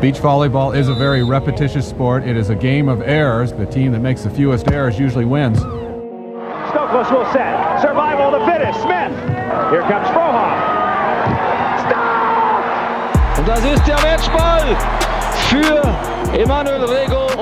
Beach volleyball is a very repetitious sport. It is a game of errors. The team that makes the fewest errors usually wins. Stokos will set. Survival of the fittest. Smith. Here comes Frohoff. Stop! Und das ist der Matchball für Emanuel Rego und Ricardo Gallo.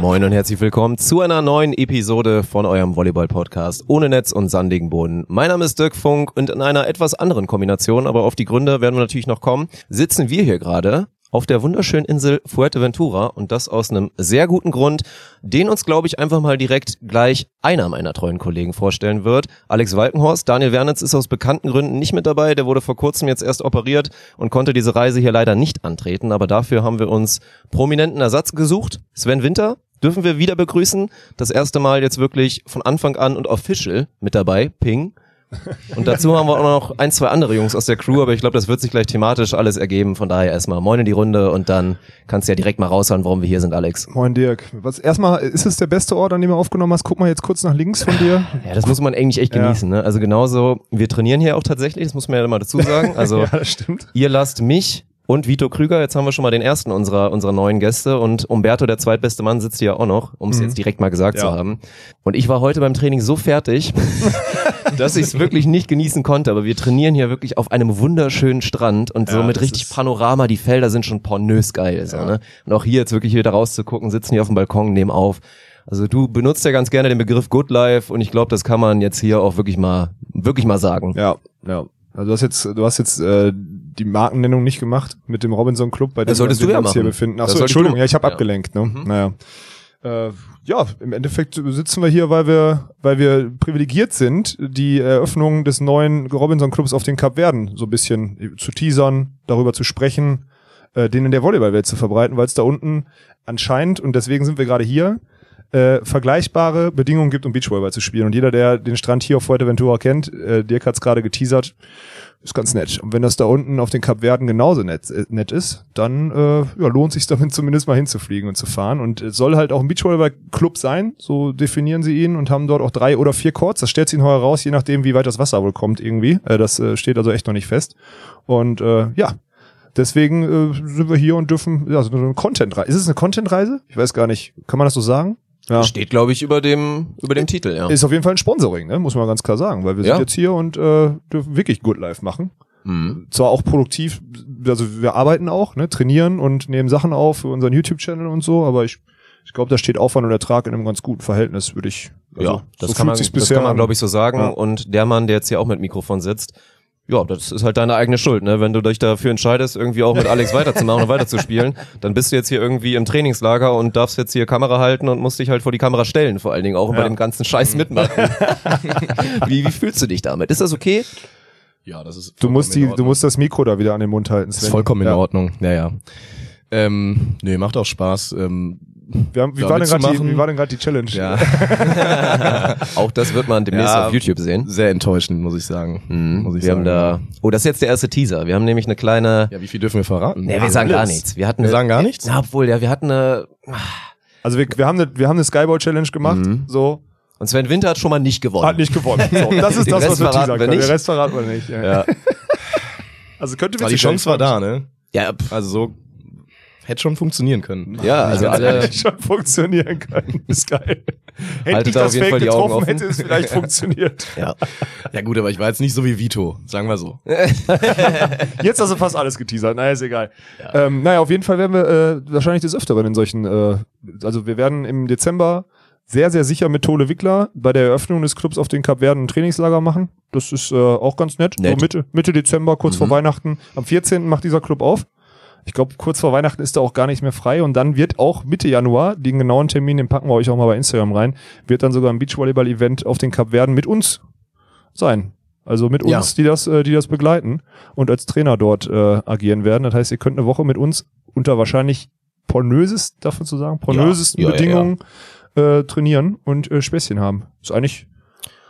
Moin und herzlich willkommen zu einer neuen Episode von eurem Volleyball-Podcast ohne Netz und sandigen Boden. Mein Name ist Dirk Funk und in einer etwas anderen Kombination, aber auf die Gründe werden wir natürlich noch kommen, sitzen wir hier gerade auf der wunderschönen Insel Fuerteventura und das aus einem sehr guten Grund, den uns, glaube ich, einfach mal direkt gleich einer meiner treuen Kollegen vorstellen wird. Alex Walkenhorst. Daniel Wernitz ist aus bekannten Gründen nicht mit dabei. Der wurde vor kurzem jetzt erst operiert und konnte diese Reise hier leider nicht antreten. Aber dafür haben wir uns prominenten Ersatz gesucht. Sven Winter dürfen wir wieder begrüßen. Das erste Mal jetzt wirklich von Anfang an und official mit dabei. Ping. Und dazu haben wir auch noch ein, zwei andere Jungs aus der Crew, aber ich glaube, das wird sich gleich thematisch alles ergeben. Von daher erstmal Moin in die Runde und dann kannst du ja direkt mal raushauen, warum wir hier sind, Alex. Moin Dirk. Was, erstmal, ist es der beste Ort, an dem du aufgenommen hast? Guck mal jetzt kurz nach links von dir. Ja, das muss man eigentlich echt genießen. Ne? Also genauso, wir trainieren hier auch tatsächlich, das muss man ja immer dazu sagen. Also ja, das stimmt. ihr lasst mich und Vito Krüger, jetzt haben wir schon mal den ersten unserer, unserer neuen Gäste und Umberto, der zweitbeste Mann, sitzt hier auch noch, um es Mhm. jetzt direkt mal gesagt Ja. zu haben. Und ich war heute beim Training so fertig, dass ich es wirklich nicht genießen konnte. Aber wir trainieren hier wirklich auf einem wunderschönen Strand und so Ja, mit das richtig Panorama. Die Felder sind schon pornös geil. So, ne? Und auch hier jetzt wirklich wieder rauszugucken, sitzen hier auf dem Balkon, nehmen auf. Also du benutzt ja ganz gerne den Begriff Good Life und ich glaube, das kann man jetzt hier auch wirklich mal, wirklich mal sagen. Ja, ja. Also du hast jetzt, du hast jetzt äh, die Markennennung nicht gemacht mit dem Robinson Club, bei dem Das solltest wir ja uns hier befinden. Achso, Entschuldigung, du. ja, ich habe Ja. abgelenkt. Ne? Mhm. Naja. Äh, ja, im Endeffekt sitzen wir hier, weil wir, weil wir privilegiert sind, die Eröffnung des neuen Robinson Clubs auf den Kap Verden so ein bisschen zu teasern, darüber zu sprechen, äh, den in der Volleyballwelt zu verbreiten, weil es da unten anscheinend, und deswegen sind wir gerade hier, äh, vergleichbare Bedingungen gibt, um Beachvolleyball zu spielen. Und jeder, der den Strand hier auf Fuerteventura kennt, äh, Dirk hat es gerade geteasert, ist ganz nett. Und wenn das da unten auf den Kap Verden genauso nett, äh, nett ist, dann äh, ja, lohnt sich damit zumindest mal hinzufliegen und zu fahren. Und es soll halt auch ein Beachvolleyball-Club sein, so definieren sie ihn und haben dort auch drei oder vier Courts. Das stellt sich heuer raus, je nachdem, wie weit das Wasser wohl kommt irgendwie. Äh, das äh, steht also echt noch nicht fest. Und äh, ja, deswegen äh, sind wir hier und dürfen, ja, so eine Content-Reise. Ist es eine Content-Reise? Ich weiß gar nicht. Kann man das so sagen? Ja. Steht, glaube ich, über dem, über dem Titel, ja. Ist auf jeden Fall ein Sponsoring, ne? muss man ganz klar sagen, weil wir Ja. sind jetzt hier und äh, dürfen wirklich Good Life machen. Mhm. Zwar auch produktiv, also wir arbeiten auch, ne, trainieren und nehmen Sachen auf für unseren YouTube-Channel und so, aber ich, ich glaube, da steht Aufwand und Ertrag in einem ganz guten Verhältnis, würde ich. Also, ja, das so kann man, das kann man, an. glaube ich, so sagen. Ja. Und der Mann, der jetzt hier auch mit Mikrofon sitzt, ja, das ist halt deine eigene Schuld, ne? Wenn du dich dafür entscheidest, irgendwie auch mit Alex weiterzumachen und weiterzuspielen, dann bist du jetzt hier irgendwie im Trainingslager und darfst jetzt hier Kamera halten und musst dich halt vor die Kamera stellen, vor allen Dingen auch und bei Ja. dem ganzen Scheiß mitmachen. wie, wie fühlst du dich damit? Ist das okay? Ja, das ist Du musst die, du musst das Mikro da wieder an den Mund halten. Das Sven. ist vollkommen in ja. Ordnung. Ja, ja. Ähm, nee, macht auch Spaß. Ähm, Wir haben, wie, war denn grad die, wie war denn gerade die Challenge? ja, Auch das wird man demnächst Ja. auf YouTube sehen. sehr enttäuschend, muss ich sagen. Mhm. Muss ich wir sagen. haben da, oh, das ist jetzt der erste Teaser. Wir haben nämlich eine kleine, Ja, wie viel dürfen wir verraten? nee, wir sagen gar Alles. nichts. Wir hatten Wir eine, sagen gar nichts? ja, obwohl, ja, wir hatten eine, Also wir, wir haben eine, wir haben eine Skyboy-Challenge gemacht, Mhm. so, und Sven Winter hat schon mal nicht gewonnen. hat nicht gewonnen. So, das ist das, was wir verraten teasern wir können. Der Rest verraten wir nicht. Ja. Ja. Also könnte Aber die Chance war da, ne? Ja, pff, Also so hätte schon funktionieren können. ja, also alle, Hätte schon funktionieren können. Ist geil. Hätte ich da das Fake getroffen, offen. hätte es vielleicht funktioniert. ja. Ja gut, aber ich war jetzt nicht so wie Vito, sagen wir so. Jetzt hast du fast alles geteasert. Naja, ist egal. Ähm, naja, auf jeden Fall werden wir äh, wahrscheinlich des Öfteren in solchen, äh, also wir werden im Dezember sehr, sehr sicher mit Tole Wickler bei der Eröffnung des Clubs auf den Kap Verden ein Trainingslager machen. Das ist äh, auch ganz nett. Nett. So Mitte, Mitte Dezember, kurz vor Weihnachten. Am 14. macht dieser Club auf. Ich glaube, kurz vor Weihnachten ist er auch gar nicht mehr frei und dann wird auch Mitte Januar, den genauen Termin, den packen wir euch auch mal bei Instagram rein, wird dann sogar ein Beachvolleyball-Event auf den Kap Verden mit uns sein. Also mit uns, Ja. die das, äh, die das begleiten und als Trainer dort äh, agieren werden. Das heißt, ihr könnt eine Woche mit uns unter wahrscheinlich pornöses, man so sagen, pornösesten Ja, ja, Bedingungen Äh, trainieren und äh, Späßchen haben. Ist eigentlich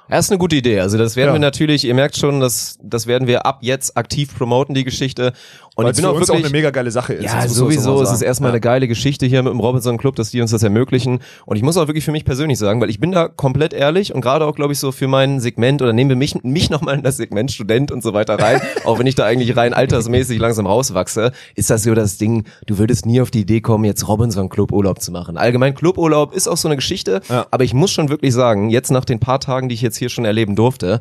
Ja, ist eine gute Idee. Also das werden Ja. wir natürlich, ihr merkt schon, das, das werden wir ab jetzt aktiv promoten, die Geschichte. Und Weil ich es bin auch wirklich, auch eine mega geile Sache ist. Ja, sowieso. Es ist sagen. erstmal ja. eine geile Geschichte hier mit dem Robinson Club, dass die uns das ermöglichen. Und ich muss auch wirklich für mich persönlich sagen, weil ich bin da komplett ehrlich und gerade auch, glaube ich, so für mein Segment oder nehmen wir mich, mich nochmal in das Segment Student und so weiter rein, auch wenn ich da eigentlich rein altersmäßig langsam rauswachse, ist das so das Ding, du würdest nie auf die Idee kommen, jetzt Robinson Club Urlaub zu machen. Allgemein Cluburlaub ist auch so eine Geschichte, Ja. aber ich muss schon wirklich sagen, jetzt nach den paar Tagen, die ich jetzt hier schon erleben durfte,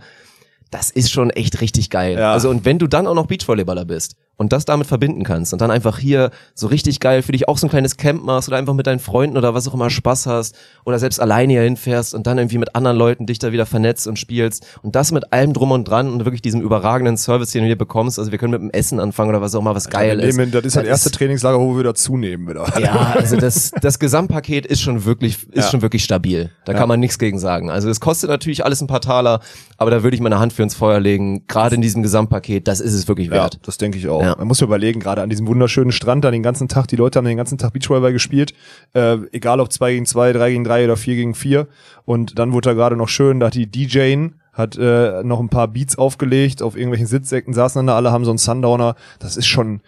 das ist schon echt richtig geil. Ja. Also und wenn du dann auch noch Beachvolleyballer bist und das damit verbinden kannst und dann einfach hier so richtig geil für dich auch so ein kleines Camp machst oder einfach mit deinen Freunden oder was auch immer Spaß hast oder selbst alleine hier hinfährst und dann irgendwie mit anderen Leuten dich da wieder vernetzt und spielst und das mit allem drum und dran und wirklich diesem überragenden Service, den du hier bekommst. Also wir können mit dem Essen anfangen oder was auch immer, was geil Wir ist. nehmen- das ist das erste Trainingslager, wo wir dazunehmen wieder. Ja, also das, das Gesamtpaket ist schon wirklich, ist Ja. schon wirklich stabil. Da Ja. kann man nichts gegen sagen. Also es kostet natürlich alles ein paar Taler, aber da würde ich meine Hand für ins Feuer legen. Gerade in diesem Gesamtpaket, das ist es wirklich Ja, wert. das denke ich auch. Ja. Man muss überlegen, gerade an diesem wunderschönen Strand, da den ganzen Tag, die Leute haben den ganzen Tag Beachvolleyball gespielt, äh, egal ob 2 gegen 2, 3 gegen 3 oder 4 gegen 4. Und dann wurde da gerade noch schön, da hat die DJ hat äh, noch ein paar Beats aufgelegt, auf irgendwelchen Sitzsäcken saßen dann da alle, haben so einen Sundowner. Das ist schon,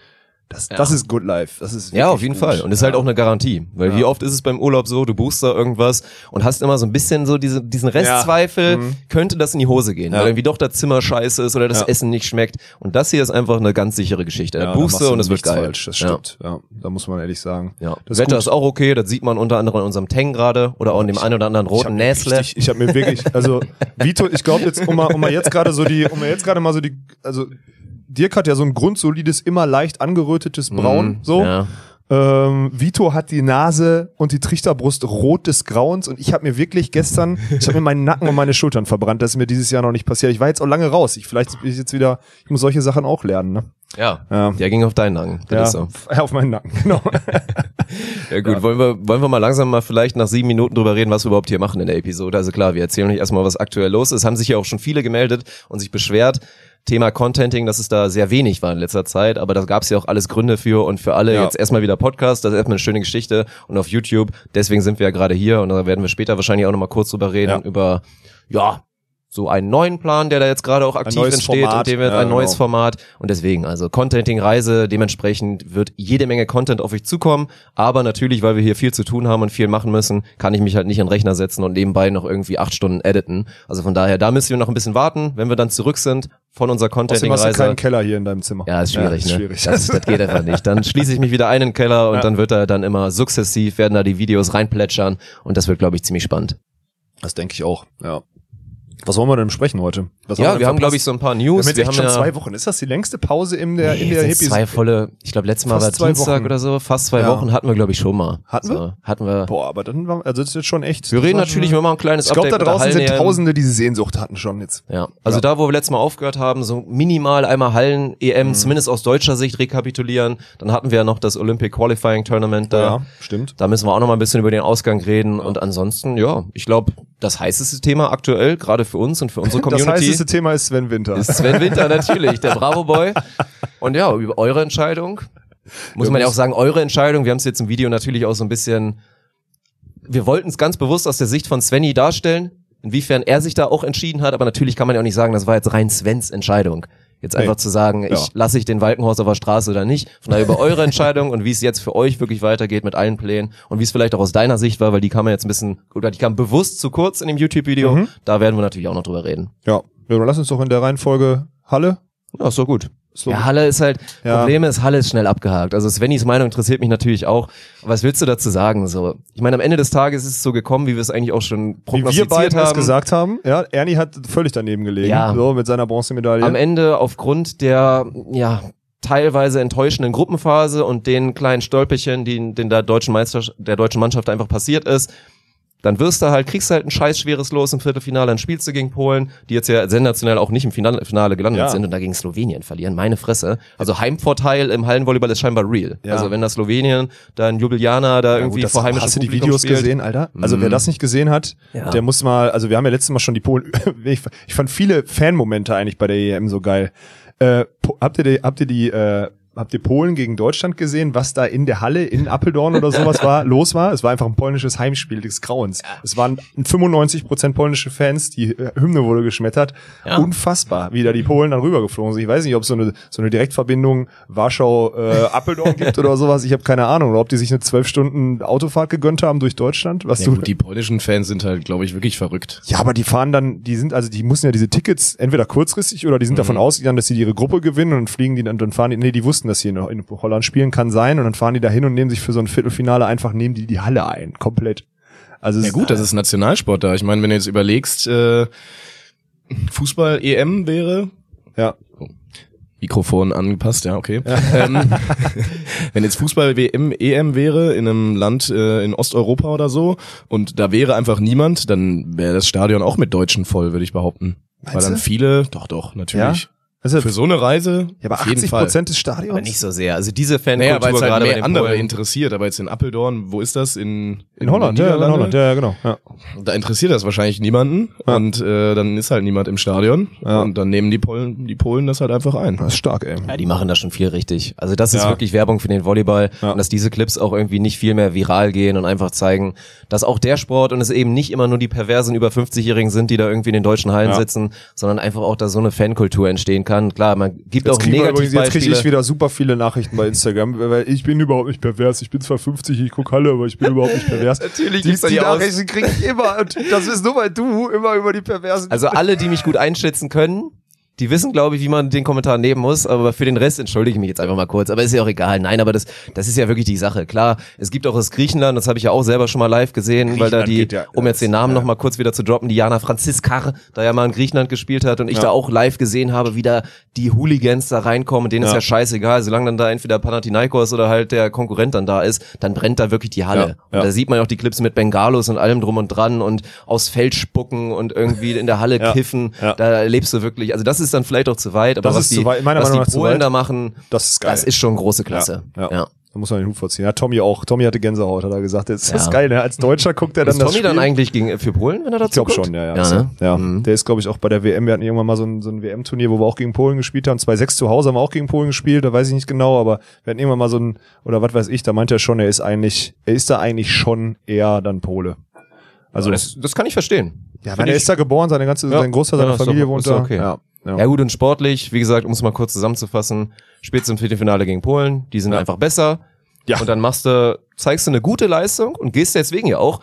das, das ist Good Life. Das ist Ja, auf jeden gut. Fall. Und ist halt auch eine Garantie. Weil wie oft ist es beim Urlaub so, du buchst da irgendwas und hast immer so ein bisschen so diese, diesen Restzweifel, könnte das in die Hose gehen, Mhm. Ja. weil irgendwie doch das Zimmer scheiße ist oder das Ja. Essen nicht schmeckt. Und das hier ist einfach eine ganz sichere Geschichte. Da Ja, buchst du und es wird geil. Falsch. Das Ja. stimmt. Ja. da muss man ehrlich sagen. Ja. Das Wetter gut. ist auch okay, das sieht man unter anderem in unserem Tang gerade oder auch in dem einen oder anderen Ich roten Näsle. richtig- Ich habe mir wirklich, also Vito, ich glaube jetzt, um mal, um mal jetzt gerade so die, um mal jetzt gerade mal so die, also Dirk hat ja so ein grundsolides, immer leicht angerötetes Braun, Mhm, so. Ja. Ähm, Vito hat die Nase und die Trichterbrust rot des Grauens und ich habe mir wirklich gestern, ich habe mir meinen Nacken und meine Schultern verbrannt. Das ist mir dieses Jahr noch nicht passiert. Ich war jetzt auch lange raus. Ich vielleicht bin ich jetzt wieder, ich muss solche Sachen auch lernen. Ne? Ja. Ja. Der ging auf deinen Nacken. Das Ja, ist so. auf meinen Nacken, genau. Ja gut, Wollen, wir, wollen wir mal langsam mal vielleicht nach sieben Minuten drüber reden, was wir überhaupt hier machen in der Episode. Also klar, wir erzählen euch erstmal, was aktuell los ist. Haben sich ja auch schon viele gemeldet und sich beschwert. Thema Contenting, dass es da sehr wenig war in letzter Zeit, aber da gab es ja auch alles Gründe für und für alle Ja. jetzt erstmal wieder Podcast, das ist erstmal eine schöne Geschichte und auf YouTube, deswegen sind wir ja gerade hier und da werden wir später wahrscheinlich auch nochmal kurz drüber reden, Ja. über, ja, so einen neuen Plan, der da jetzt gerade auch aktiv entsteht Format. und dem wird Ja, ein neues genau. Format und deswegen, also Contenting-Reise, dementsprechend wird jede Menge Content auf euch zukommen, aber natürlich, weil wir hier viel zu tun haben und viel machen müssen, kann ich mich halt nicht an den Rechner setzen und nebenbei noch irgendwie acht Stunden editen. Also von daher, da müssen wir noch ein bisschen warten, wenn wir dann zurück sind von unserer Außerdem hast du keinen Keller hier in deinem Zimmer. Ja, ist schwierig, ist ne? schwierig. Das, das geht einfach nicht. Dann schließe ich mich wieder ein in den Keller und Ja. dann wird da dann immer sukzessiv werden da die Videos reinplätschern und das wird, glaube ich, ziemlich spannend. Das denke ich auch, ja. Was wollen wir denn besprechen heute? Was ja, denn wir haben, glaube ich, so ein paar wir haben News. Wir echt haben schon ja zwei Wochen. Ist das die längste Pause in der, in Nee, der jetzt sind zwei volle, ich glaube, letztes Mal Fast war zwei Dienstag Wochen. oder so, fast zwei Ja. Wochen hatten wir, glaube ich, schon mal. Hatten so, wir? Hatten wir. Boah, aber dann war, also das ist jetzt schon echt. Wir reden natürlich immer mal ein kleines Ich glaube, da Update mit der draußen sind. Tausende, die diese Sehnsucht hatten schon jetzt. Ja, also Ja. da, wo wir letztes Mal aufgehört haben, so minimal einmal Hallen-EM, Mhm. zumindest aus deutscher Sicht rekapitulieren. Dann hatten wir ja noch das Olympic Qualifying Tournament da. Ja, stimmt. Da müssen wir auch noch mal ein bisschen über den Ausgang reden. Und ansonsten, ja, ich glaube, das heißeste Thema aktuell, gerade für uns und für unsere Das Community, heißeste Thema ist Sven Winter. ist Sven Winter natürlich, der Bravo Boy. Und ja, über eure Entscheidung. Muss man ja auch sagen, eure Entscheidung, wir haben es jetzt im Video natürlich auch so ein bisschen, wir wollten es ganz bewusst aus der Sicht von Svenny darstellen, inwiefern er sich da auch entschieden hat, aber natürlich kann man ja auch nicht sagen, das war jetzt rein Svens Entscheidung. Jetzt einfach Nee. zu sagen, Ja. ich lasse ich den Walkenhorst auf der Straße oder nicht. Von daher über eure Entscheidung und wie es jetzt für euch wirklich weitergeht mit allen Plänen und wie es vielleicht auch aus deiner Sicht war, weil die kam ja jetzt ein bisschen, oder die kam bewusst zu kurz in dem YouTube-Video. Mhm. Da werden wir natürlich auch noch drüber reden. Ja. lass uns doch in der Reihenfolge Halle. Ja, ist doch gut. So. Ja, Halle ist halt, Ja. Problem ist, Halle ist schnell abgehakt. Also Svennys Meinung interessiert mich natürlich auch. Was willst du dazu sagen? So, ich meine, am Ende des Tages ist es so gekommen, wie wir es eigentlich auch schon Wie wir prognostiziert beiden es haben. gesagt haben. Ja, Ernie hat völlig daneben gelegen. Ja. So, mit seiner Bronzemedaille. Am Ende aufgrund der, ja, teilweise enttäuschenden Gruppenphase und den kleinen Stolperchen, die den der deutschen Meister, der deutschen Mannschaft einfach passiert ist, dann wirst du halt, kriegst du halt ein scheiß schweres Los im Viertelfinale, dann spielst du gegen Polen, die jetzt ja sensationell auch nicht im Finale, gelandet Ja. sind und da gegen Slowenien verlieren. Meine Fresse. Also Heimvorteil im Hallenvolleyball ist scheinbar real. Ja. Also wenn da Slowenien, da ein Ljubljana da Ja, irgendwie gut, das- vor heimischem Hast du die Videos spielt. gesehen, Alter? Also wer Mhm. das nicht gesehen hat, Ja. der muss mal, also wir haben ja letztes Mal schon die Polen, ich, fand viele Fanmomente eigentlich bei der EM so geil. Äh, habt ihr die, habt ihr die, äh, habt ihr Polen gegen Deutschland gesehen, was da in der Halle in Appeldorn oder sowas war, los war? Es war einfach ein polnisches Heimspiel des Grauens. Es waren 95 Prozent polnische Fans, die äh, Hymne wurde geschmettert. Ja. Unfassbar, wie da die Polen dann rübergeflogen sind. Ich weiß nicht, ob es so eine, so eine Direktverbindung Warschau-Appeldorn gibt oder sowas. Ich habe keine Ahnung. Oder ob die sich eine zwölf Stunden Autofahrt gegönnt haben durch Deutschland. Was Ja, du gut, die polnischen Fans sind halt, glaube ich, wirklich verrückt. ja, aber die fahren dann, die sind, also die müssen ja diese Tickets entweder kurzfristig oder die sind davon ausgegangen, dass sie ihre Gruppe gewinnen und fliegen die dann, dann fahren die, nee, die wussten, dass sie in, in Holland spielen kann sein und dann fahren die da hin und nehmen sich für so ein Viertelfinale einfach, nehmen die die Halle ein, komplett. Also Ja gut, das ist Nationalsport da. Ich meine, wenn du jetzt überlegst, äh, Fußball-EM wäre, ja. Mikrofon angepasst, ja, okay. ähm, wenn jetzt Fußball-WM, EM wäre in einem Land äh, in Osteuropa oder so und da wäre einfach niemand, dann wäre das Stadion auch mit Deutschen voll, würde ich behaupten. Weil Meinst dann du? viele, doch, doch, natürlich. Also, Für so eine Reise, ja, aber auf jeden 80 Fall. Prozent des Stadions? Aber nicht so sehr. Also diese Naja, Fankultur es halt gerade bei mehr den andere Polen, interessiert, aber jetzt in Appeldorn, wo ist das? In, in Holland, den ja, in? Holland, ja, ja, genau. Ja. Da interessiert das wahrscheinlich niemanden Ja. und äh, dann ist halt niemand im Stadion Ja. und dann nehmen die Polen, die Polen das halt einfach ein. Das ist stark, ey. Ja, die machen da schon viel richtig. Also das ist wirklich Werbung für den Volleyball Ja. und dass diese Clips auch irgendwie nicht viel mehr viral gehen und einfach zeigen, dass auch der Sport und es eben nicht immer nur die perversen über 50-Jährigen sind, die da irgendwie in den deutschen Hallen Ja. sitzen, sondern einfach auch da so eine Fankultur entstehen kann. Klar, man gibt Jetzt auch übrigens, jetzt kriege ich wieder super viele Nachrichten bei Instagram, weil ich bin überhaupt nicht pervers. Ich bin zwar 50, ich guck Halle, aber ich bin überhaupt nicht pervers. Natürlich die, die Nachrichten kriege ich immer und das ist nur, weil du immer über die perversen Also alle, die mich gut einschätzen können, die wissen, glaube ich, wie man den Kommentar nehmen muss, aber für den Rest entschuldige ich mich jetzt einfach mal kurz. Aber ist ja auch egal. Nein, aber das, das ist ja wirklich die Sache. Klar, es gibt auch aus Griechenland, das habe ich ja auch selber schon mal live gesehen, weil da die, ja- um jetzt den Namen ja. noch mal kurz wieder zu droppen, die Jana Franziskar, da ja mal in Griechenland gespielt hat und ich Ja. da auch live gesehen habe, wie da die Hooligans da reinkommen, denen ist Ja. ja scheißegal, solange dann da entweder Panathinaikos oder halt der Konkurrent dann da ist, dann brennt da wirklich die Halle. Ja, Und ja. da sieht man ja auch die Clips mit Bengalos und allem drum und dran und aus Feld spucken und irgendwie in der Halle Ja. kiffen. Ja. Da erlebst du wirklich, also das ist dann vielleicht auch zu weit, aber Das was ist die, weit, was die Polen da machen, Das ist geil. das ist schon große Klasse. Ja, ja. Da muss man den Hut vorziehen. Ja, Tommy auch. Tommy hatte Gänsehaut, hat er gesagt. Das Ja. ist geil, ne? Als Deutscher guckt er dann Ist das Tommy Spiel. dann eigentlich gegen, für Polen, wenn er dazu Ich glaube schon, ja, ja. Ja, Ist ne? ja. Mhm. Der ist, glaube ich, auch bei der WM. Wir hatten irgendwann mal so ein, so ein WM-Turnier, wo wir auch gegen Polen gespielt haben. 2-6 zu Hause haben wir auch gegen Polen gespielt, da weiß ich nicht genau, aber wir hatten irgendwann mal so ein, oder was weiß ich, da meint er schon, er ist eigentlich, er ist da eigentlich schon eher dann Pole. Also, das, das kann ich verstehen. ja, weil er ist da geboren, seine ganze, Ja. sein Großteil Ja, seiner ist Familie ist wohnt da. okay. Ja, ja. Ja gut, und sportlich, wie gesagt, um es mal kurz zusammenzufassen, spielst du im Viertelfinale gegen Polen, die sind Ja. einfach besser. Ja. Und dann machst du, zeigst du eine gute Leistung und gehst deswegen ja auch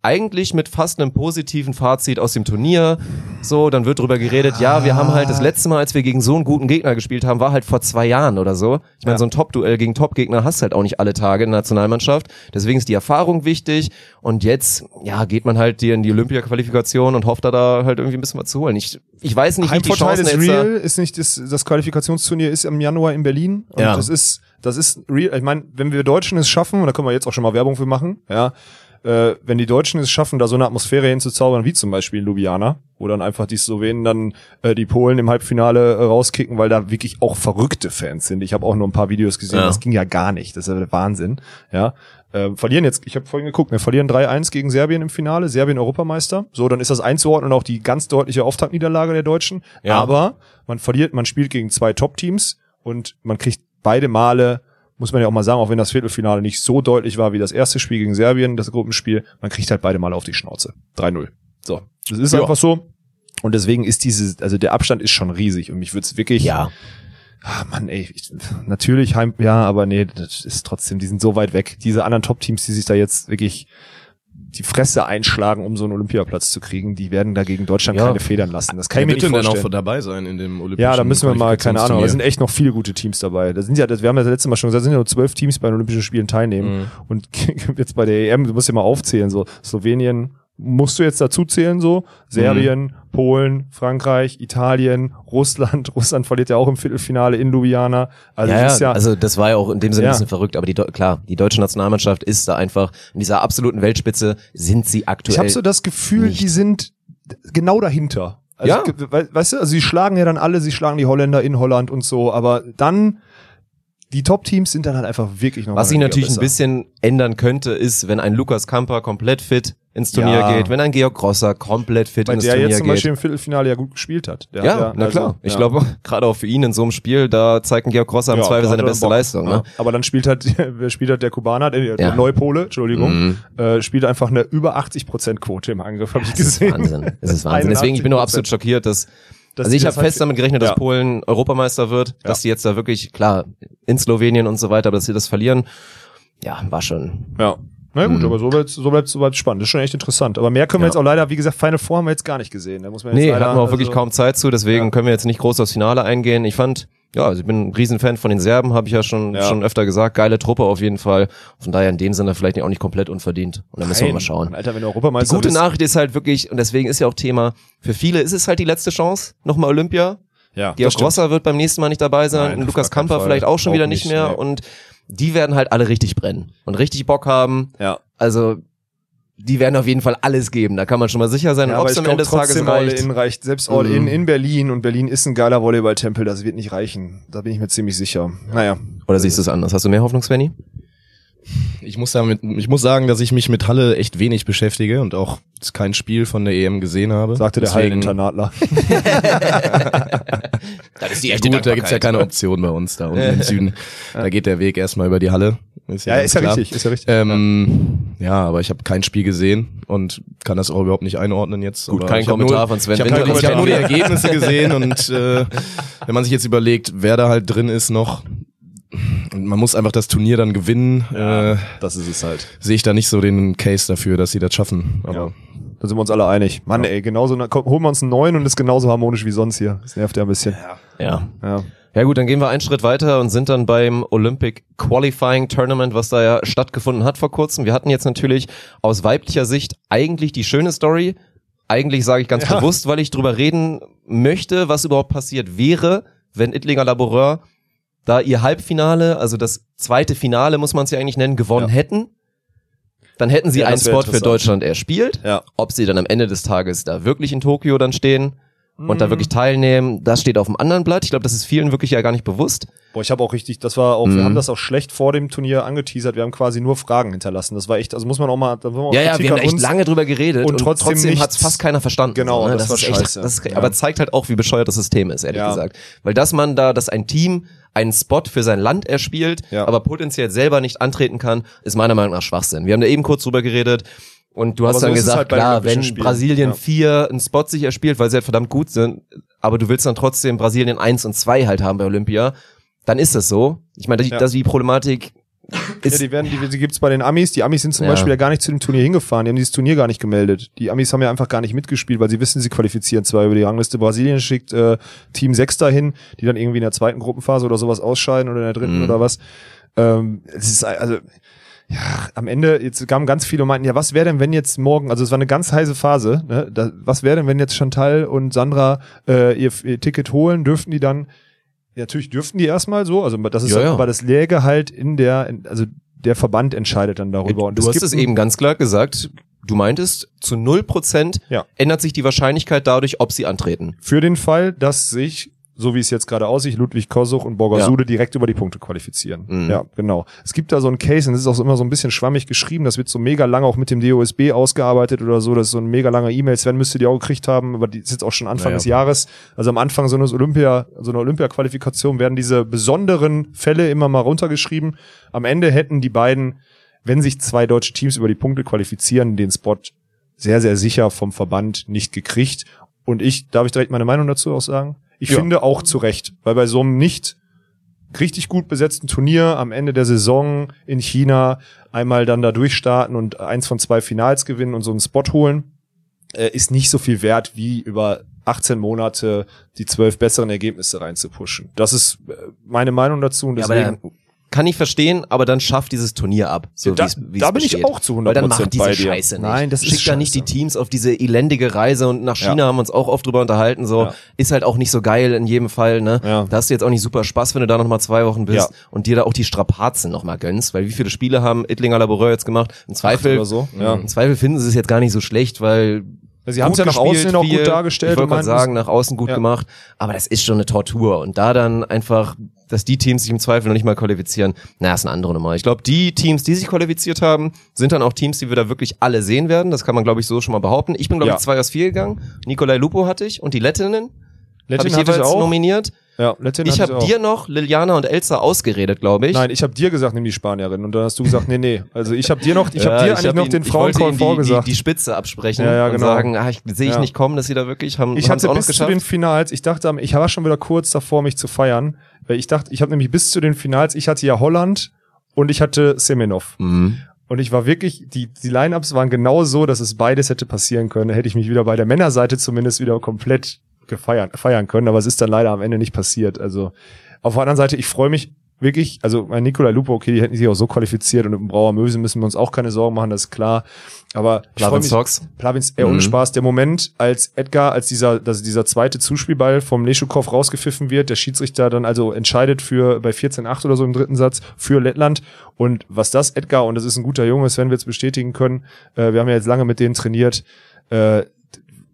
eigentlich mit fast einem positiven Fazit aus dem Turnier. So, dann wird drüber geredet, ja, wir haben halt das letzte Mal, als wir gegen so einen guten Gegner gespielt haben, war halt vor zwei Jahren oder so. Ich meine, Ja. so ein Top-Duell gegen Top-Gegner hast halt auch nicht alle Tage in der Nationalmannschaft. Deswegen ist die Erfahrung wichtig. Und jetzt, ja, geht man halt dir in die Olympia-Qualifikation und hofft da, da halt irgendwie ein bisschen was zu holen. Ich, ich weiß nicht, wie die Chancen ist real, ist nicht das, das Qualifikationsturnier ist im Januar in Berlin und Ja. das ist das ist real. Ich meine, wenn wir Deutschen es schaffen, und da können wir jetzt auch schon mal Werbung für machen, ja, äh, wenn die Deutschen es schaffen, da so eine Atmosphäre hinzuzaubern, wie zum Beispiel in Ljubljana, wo dann einfach die Slowenen dann äh, die Polen im Halbfinale äh, rauskicken, weil da wirklich auch verrückte Fans sind. Ich habe auch nur ein paar Videos gesehen, Ja. das ging ja gar nicht, das ist ja der Wahnsinn, ja. Äh, verlieren jetzt, ich habe vorhin geguckt, wir verlieren 3-1 gegen Serbien im Finale, Serbien Europameister. So, dann ist das einzuordnen auch die ganz deutliche Auftaktniederlage der Deutschen. Ja. Aber man verliert, man spielt gegen zwei Top-Teams und man kriegt beide Male, muss man ja auch mal sagen, auch wenn das Viertelfinale nicht so deutlich war wie das erste Spiel gegen Serbien, das Gruppenspiel, man kriegt halt beide Male auf die Schnauze. 3-0. So. Das ist Ja. einfach so. Und deswegen ist dieses, also der Abstand ist schon riesig und mich würde es wirklich, Ja. Ah, Mann, ey, ich, natürlich heim, ja, aber nee, das ist trotzdem, die sind so weit weg. Diese anderen Top-Teams, die sich da jetzt wirklich die Fresse einschlagen, um so einen Olympiaplatz zu kriegen, die werden da gegen Deutschland Ja. keine Federn lassen. Das kann Wer ich mir nicht denn dann auch vorstellen. dabei sein in dem Olympischen Ja, da müssen wir mal, keine Ahnung, es sind echt noch viele gute Teams dabei. Da sind ja, das, wir haben ja das letzte Mal schon gesagt, es sind ja nur zwölf Teams bei den Olympischen Spielen teilnehmen. Mhm. Und jetzt bei der EM, du musst ja mal aufzählen, so Slowenien musst du jetzt dazu zählen, so Serbien, Mhm. Polen, Frankreich, Italien, Russland. Russland verliert ja auch im Viertelfinale in Ljubljana. Also ja, ja, ja, also das war ja auch in dem Sinne Ja. ein bisschen verrückt, aber die klar, die deutsche Nationalmannschaft ist da einfach in dieser absoluten Weltspitze sind sie aktuell. ich habe so das Gefühl, nicht. die sind genau dahinter. Also, Ja. weißt du, also sie schlagen ja dann alle, sie schlagen die Holländer in Holland und so, aber dann die Top-Teams sind dann halt einfach wirklich noch Was sich natürlich Liga ein bisschen ändern könnte, ist, wenn ein Lukas Kamper komplett fit ins Turnier Ja. geht, wenn ein Georg Grosser komplett fit Weil ins der Turnier jetzt zum geht. Beispiel im Viertelfinale ja gut gespielt hat. Der ja, hat na also, klar. Ich ja. glaube, gerade auch für ihn in so einem Spiel, da zeigt ein Georg Grosser im Ja, Zweifel seine beste Bock. Leistung. Ja. Ne? Aber dann spielt halt, wer spielt halt der Kubaner, der, der Ja. Neupole, Entschuldigung, Mhm. äh, spielt einfach eine über 80% Quote im Angriff, habe ich Das ist gesehen. Wahnsinn. Das ist Wahnsinn. Deswegen, ich bin nur absolut schockiert, dass Dass also ich habe halt fest damit gerechnet, dass ja. Polen Europameister wird, dass die jetzt da wirklich, klar, in Slowenien und so weiter, aber dass sie das verlieren, ja, war schon. Ja. Na gut, Mhm. aber so bleibt so bleibt so bleibt's spannend. Das ist schon echt interessant. Aber mehr können wir Ja. jetzt auch leider, wie gesagt, Final Four haben wir jetzt gar nicht gesehen. Da muss man jetzt Nee, leider, hatten wir auch wirklich also- kaum Zeit zu, deswegen Ja. können wir jetzt nicht groß aufs Finale eingehen. Ich fand, ja, also ich bin ein Riesenfan von den Serben, habe ich ja schon, Ja. schon öfter gesagt. Geile Truppe auf jeden Fall. Von daher in dem Sinne vielleicht auch nicht komplett unverdient. Und dann müssen wir Nein, mal schauen. Alter, wenn du Die Europameister gute. Nachricht ist halt wirklich, und deswegen ist ja auch Thema, für viele ist es halt die letzte Chance, nochmal Olympia. Ja, Georg. Grosser wird beim nächsten Mal nicht dabei sein, Nein, Lukas Kamper vielleicht auch schon Auch wieder nicht nicht, mehr. nee. Und die werden halt alle richtig brennen und richtig Bock haben. Ja. Also die werden auf jeden Fall alles geben, da kann man schon mal sicher sein. Ja, aber es ich am glaube Ende des Tages trotzdem All reicht. In reicht. Selbst All Mhm. In in Berlin und Berlin ist ein geiler Volleyballtempel, das wird nicht reichen. Da bin ich mir ziemlich sicher. Naja. Oder siehst du es anders? Hast du mehr Hoffnung, Svenny? Ich muss, damit, ich muss sagen, dass ich mich mit Halle echt wenig beschäftige und auch kein Spiel von der EM gesehen habe. Sagte der Halleninternatler. Das ist die Ja gut, da gibt's ja keine Option bei uns da unten im Süden. Da geht der Weg erstmal über die Halle. Ist Ja, ganz ist ja richtig, ist ja richtig. Ähm, ja, aber ich habe kein Spiel gesehen und kann das auch überhaupt nicht einordnen jetzt. Gut, aber kein Kommentar nur, von Sven Ich habe hab nur die Ja. Ergebnisse gesehen und äh, wenn man sich jetzt überlegt, wer da halt drin ist noch, und man muss einfach das Turnier dann gewinnen, äh, das ist es halt. sehe ich da nicht so den Case dafür, dass sie das schaffen. Aber Ja. Da sind wir uns alle einig. Mann, ey, genauso, komm, holen wir uns einen neuen und ist genauso harmonisch wie sonst hier. Das nervt ja ein bisschen. Ja. Ja. Ja gut, dann gehen wir einen Schritt weiter und sind dann beim Olympic Qualifying Tournament, was da ja stattgefunden hat vor kurzem. Wir hatten jetzt natürlich aus weiblicher Sicht eigentlich die schöne Story. Eigentlich sage ich ganz Ja. bewusst, weil ich drüber reden möchte, was überhaupt passiert wäre, wenn Ittlinger Laboureur da ihr Halbfinale, also das zweite Finale muss man es ja eigentlich nennen, gewonnen Ja. hätten. Dann hätten sie Ja, einen Spot für. Deutschland erspielt. Ja. Ob sie dann am Ende des Tages da wirklich in Tokio dann stehen und da wirklich teilnehmen, das steht auf dem anderen Blatt. Ich glaube, das ist vielen wirklich ja gar nicht bewusst. Boah, ich habe auch richtig, das war auch, wir Mhm. haben das auch schlecht vor dem Turnier angeteasert. Wir haben quasi nur Fragen hinterlassen. Das war echt, also muss man auch mal, da muss man auch Ja, ja, wir haben echt lange drüber geredet und und trotzdem trotzdem, nichts- hat's fast keiner verstanden. Genau, ne? das war ist echt, scheiße. Das ist, Ja. Aber zeigt halt auch, wie bescheuert das System ist, ehrlich Ja. gesagt. Weil dass man da, dass ein Team einen Spot für sein Land erspielt, Ja. aber potenziell selber nicht antreten kann, ist meiner Meinung nach Schwachsinn. Wir haben da eben kurz drüber geredet. Und du hast Aber so dann es gesagt, halt klar, wenn Spielen. Brasilien Ja. 4 einen Spot sich erspielt, weil sie halt verdammt gut sind, aber du willst dann trotzdem Brasilien 1 und 2 halt haben bei Olympia, dann ist das so. Ich meine, die, Ja. das die Problematik Ja, ist, die werden, die, die gibt's bei den Amis. Die Amis sind zum Ja. Beispiel ja gar nicht zu dem Turnier hingefahren. Die haben dieses Turnier gar nicht gemeldet. Die Amis haben ja einfach gar nicht mitgespielt, weil sie wissen, sie qualifizieren zwar über die Rangliste. Brasilien schickt äh, Team 6 dahin, die dann irgendwie in der zweiten Gruppenphase oder sowas ausscheiden oder in der dritten Mhm. oder was. Ähm, es ist also ja, am Ende, jetzt kamen ganz viele und meinten, ja, was wäre denn, wenn jetzt morgen, also es war eine ganz heiße Phase, ne? da, was wäre denn, wenn jetzt Chantal und Sandra äh, ihr, ihr Ticket holen, dürften die dann, natürlich dürften die erstmal so, also das ist Ja, ja. aber das läge halt in der, also der Verband entscheidet dann darüber. Und du es hast es eben ganz klar gesagt. Du meintest, zu 0% Ja. ändert sich die Wahrscheinlichkeit dadurch, ob sie antreten. für den Fall, dass sich, so wie es jetzt gerade aussieht, Ludwig Kosuch und Borgasude direkt über die Punkte qualifizieren. Mhm. Ja, genau. Es gibt da so ein Case, und das ist auch immer so ein bisschen schwammig geschrieben, das wird so mega lange auch mit dem DOSB ausgearbeitet oder so, das ist so ein mega langer E-Mail, Sven müsste die auch gekriegt haben, aber die ist jetzt auch schon Anfang Naja. des Jahres. Also am Anfang so eines Olympia, so einer Olympia-Qualifikation werden diese besonderen Fälle immer mal runtergeschrieben. Am Ende hätten die beiden, wenn sich zwei deutsche Teams über die Punkte qualifizieren, den Spot sehr, sehr sicher vom Verband nicht gekriegt. Und ich, darf ich direkt meine Meinung dazu auch sagen? Ich Ja. finde auch zu Recht, weil bei so einem nicht richtig gut besetzten Turnier am Ende der Saison in China einmal dann da durchstarten und eins von zwei Finals gewinnen und so einen Spot holen, äh, ist nicht so viel wert, wie über 18 Monate die zwölf besseren Ergebnisse reinzupushen. Das ist äh, meine Meinung dazu und Ja, deswegen. dann kann ich verstehen, aber dann schafft dieses Turnier ab. So Ja, da- wie's- wie's da bin ich auch zu 100% Weil dann macht diese bei dir. Scheiße nicht. Nein, das ist Schickt da nicht die. Teams auf diese elendige Reise und nach China Ja. haben wir uns auch oft drüber unterhalten. So Ja. ist halt auch nicht so geil in jedem Fall. Ne, Ja. da hast du jetzt auch nicht super Spaß, wenn du da noch mal zwei Wochen bist Ja. und dir da auch die Strapazen noch mal gönnst. Weil wie viele Spiele haben Ittlinger Laboureur jetzt gemacht? Im Zweifel so, ja. Im Zweifel finden sie es jetzt gar nicht so schlecht, weil Sie haben es ja nach außen auch gut dargestellt Ich wollte gerade sagen, nach außen gut Ja. gemacht. Aber das ist schon eine Tortur. Und da dann einfach, dass die Teams sich im Zweifel noch nicht mal qualifizieren, na, ist eine andere Nummer. Ich glaube, die Teams, die sich qualifiziert haben, sind dann auch Teams, die wir da wirklich alle sehen werden. Das kann man, glaube ich, so schon mal behaupten. Ich bin, glaube Ja. ich, zwei aus vier gegangen. Nikolai Lupo hatte ich und die Lettinnen habe Lettin ich hatte ich jeweils auch. nominiert. Ja, Lettin Ich habe dir noch Liliana und Elsa ausgeredet, glaube ich. Nein, ich habe dir gesagt, nimm die Spanierin. Und dann hast du gesagt, nee, nee. Also ich habe dir noch, ich habe Ja, dir eigentlich hab noch ihn- den die, vorgesagt. Die, die Spitze absprechen Ja, ja, und genau. sagen, ah, ich sehe ich Ja. nicht kommen, dass sie da wirklich haben. ich hatte auch bis zu geschafft. den Finals, ich dachte, ich war schon wieder kurz davor, mich zu feiern. Weil ich dachte, ich habe nämlich bis zu den Finals, ich hatte ja Holland und ich hatte Semenov. Mhm. Und ich war wirklich, die, die Line-Ups waren genau so, dass es beides hätte passieren können. Da hätte ich mich wieder bei der Männerseite zumindest wieder komplett gefeiern, feiern können, aber es ist dann leider am Ende nicht passiert. Also auf der anderen Seite, ich freue mich wirklich, also mein Nikolai Lupo, okay, die hätten sich auch so qualifiziert und mit dem Brauer Möse müssen wir uns auch keine Sorgen machen, das ist klar. Aber Plavin mich- Sox. Plavins, ey, ohne Mhm. Spaß, der Moment, als Edgar, als dieser, dass dieser zweite Zuspielball vom Leschukov rausgepfiffen wird, der Schiedsrichter dann also entscheidet für bei 14-8 oder so im dritten Satz für Lettland. Und was das Edgar, und das ist ein guter Junge, das werden wir jetzt bestätigen können, äh, wir haben ja jetzt lange mit denen trainiert, äh,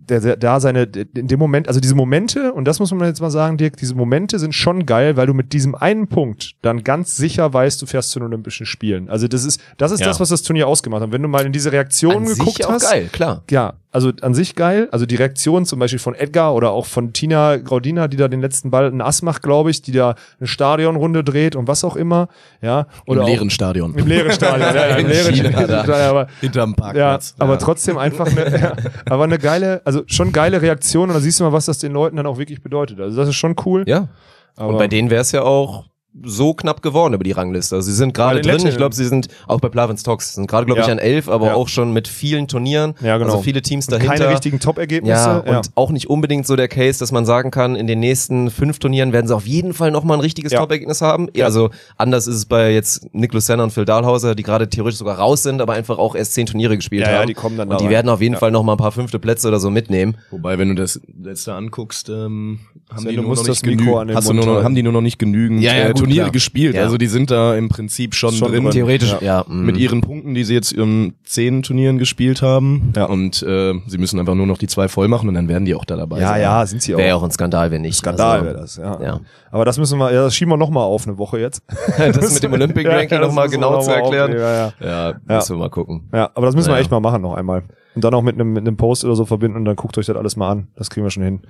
der, der, da seine, in dem Moment, also diese Momente, und das muss man jetzt mal sagen, Dirk, diese Momente sind schon geil, weil du mit diesem einen Punkt dann ganz sicher weißt, du fährst zu den Olympischen Spielen. Also das ist, das ist Ja. das, was das Turnier ausgemacht hat. Wenn du mal in diese Reaktion An geguckt sich auch hast. geil, klar. Ja, also an sich geil. Also die Reaktion zum Beispiel von Edgar oder auch von Tina Graudina, die da den letzten Ball einen Ass macht, glaube ich, die da eine Stadionrunde dreht und was auch immer. Ja, oder Im leeren Stadion. Im leeren Stadion, ja, im leeren China, Stadion. Aber, Hinterm ja, Parkplatz. aber trotzdem einfach eine, ja, aber eine geile, also schon geile Reaktion und da siehst du mal, was das den Leuten dann auch wirklich bedeutet. Also das ist schon cool. Ja. aber Und bei denen wäre es ja auch so knapp geworden über die Rangliste. Also sie sind gerade drin. Ich glaube, sie sind auch bei Plavins Talks. Sind gerade, glaube ich, Ja. an elf, aber Ja. auch schon mit vielen Turnieren. Ja, genau. Also viele Teams Und dahinter. keine richtigen Top-Ergebnisse. ja, und auch nicht unbedingt so der Case, dass man sagen kann, in den nächsten fünf Turnieren werden sie auf jeden Fall nochmal ein richtiges Ja. Top-Ergebnis haben. Ja. Also anders ist es bei jetzt Niklas Senner und Phil Dahlhauser, die gerade theoretisch sogar raus sind, aber einfach auch erst zehn Turniere gespielt Ja, ja, haben. die kommen dann da und die rein. werden auf jeden Ja. Fall nochmal ein paar fünfte Plätze oder so mitnehmen. Wobei, wenn du das letzte anguckst, ähm, haben, die nur noch das nicht Mikro genügend, an den hast du nur noch, haben die nur noch nicht genügend Ja, ja, äh, gut, Turniere klar. gespielt. Ja. Also die sind da im Prinzip schon, Schon drin. Theoretisch, Ja. ja. mm. Mit ihren Punkten, die sie jetzt in zehn Turnieren gespielt haben. Ja. Und äh, sie müssen einfach nur noch die zwei voll machen und dann werden die auch da dabei ja, sein. ja, sind sie auch. Wäre ja auch ein Skandal, wenn nicht. Skandal Also, wäre das, ja. Ja. Aber das müssen wir, ja, das schieben wir nochmal auf eine Woche jetzt. Das mit dem Olympic Ranking das nochmal müssen wir genau noch zu mal erklären. Ja, ja. Ja, müssen wir mal gucken. ja, aber das müssen wir echt mal machen noch einmal. Und dann auch mit einem, mit einem Post oder so verbinden und dann guckt euch das alles mal an. Das kriegen wir schon hin.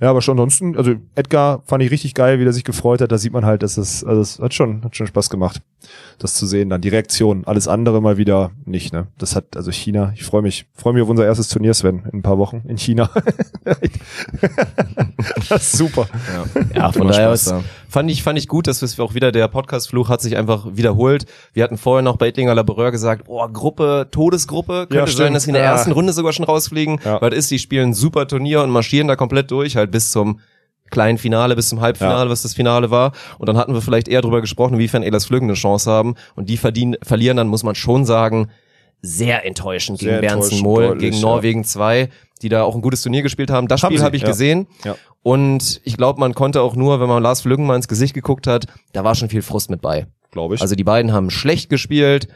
Ja, aber schon ansonsten, also Edgar fand ich richtig geil, wie der sich gefreut hat. Da sieht man halt, dass es, also es hat schon, hat schon Spaß gemacht, das zu sehen. Dann die Reaktion. Alles andere mal wieder nicht, ne? Das hat, also China, ich freue mich, freue mich auf unser erstes Turnier, Sven, in ein paar Wochen in China. das ist super. Ja, von Immer daher Spaß ist, da. Fand ich fand ich gut, dass wir auch wieder der Podcast-Fluch hat sich einfach wiederholt. Wir hatten vorher noch bei Ettlinger Laboureur gesagt, oh, Gruppe, Todesgruppe, könnte Ja, sein, dass sie in der Ja. ersten Runde sogar schon rausfliegen, Ja. weil das ist, die spielen ein super Turnier und marschieren da komplett durch, halt bis zum kleinen Finale, bis zum Halbfinale, was das Finale war. Und dann hatten wir vielleicht eher drüber gesprochen, inwiefern Elas Flüggen eine Chance haben. Und die verdienen, verlieren dann, muss man schon sagen, sehr enttäuschend Sehr gegen Bernsen enttäuschend, Mohl, gegen ja. Norwegen 2, die da auch ein gutes Turnier gespielt haben. Das Haben Spiel habe ich ja. gesehen. Ja. Und ich glaube, man konnte auch nur, wenn man Lars Flüggen mal ins Gesicht geguckt hat, da war schon viel Frust mit bei. Glaube ich. Also die beiden haben schlecht gespielt.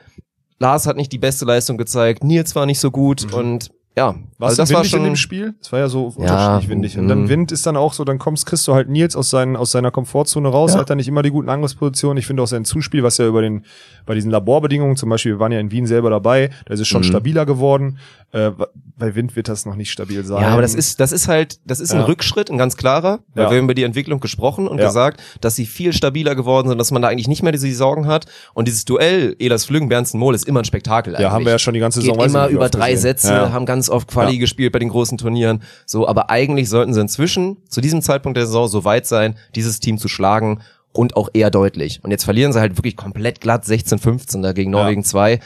Lars hat nicht die beste Leistung gezeigt. Nils war nicht so gut und ja, War also es das windig war schon in dem Spiel? Es war ja so Ja, unterschiedlich windig. Und dann mm. Wind ist dann auch so, dann kommst, kriegst du halt Nils aus, seinen, aus seiner Komfortzone raus, Ja. hat dann nicht immer die guten Angriffspositionen. Ich finde auch sein Zuspiel, was ja über den, bei diesen Laborbedingungen, zum Beispiel, wir waren ja in Wien selber dabei, da ist es schon Mhm. stabiler geworden. Äh, bei Wind wird das noch nicht stabil sein. Ja, aber das ist, das ist halt, das ist ein Ja. Rückschritt, ein ganz klarer, weil Ja. wir haben über die Entwicklung gesprochen und Ja. gesagt, dass sie viel stabiler geworden sind, dass man da eigentlich nicht mehr diese Sorgen hat. Und dieses Duell Elas Flüggen, Bernsten Mohl ist immer ein Spektakel Ja, haben wir ja schon die ganze Saison. Geht immer über drei gesehen. Sätze, haben ganz oft Quali gespielt bei den großen Turnieren. So, aber eigentlich sollten sie inzwischen zu diesem Zeitpunkt der Saison so weit sein, dieses Team zu schlagen und auch eher deutlich. Und jetzt verlieren sie halt wirklich komplett glatt 16-15 da gegen. Norwegen 2.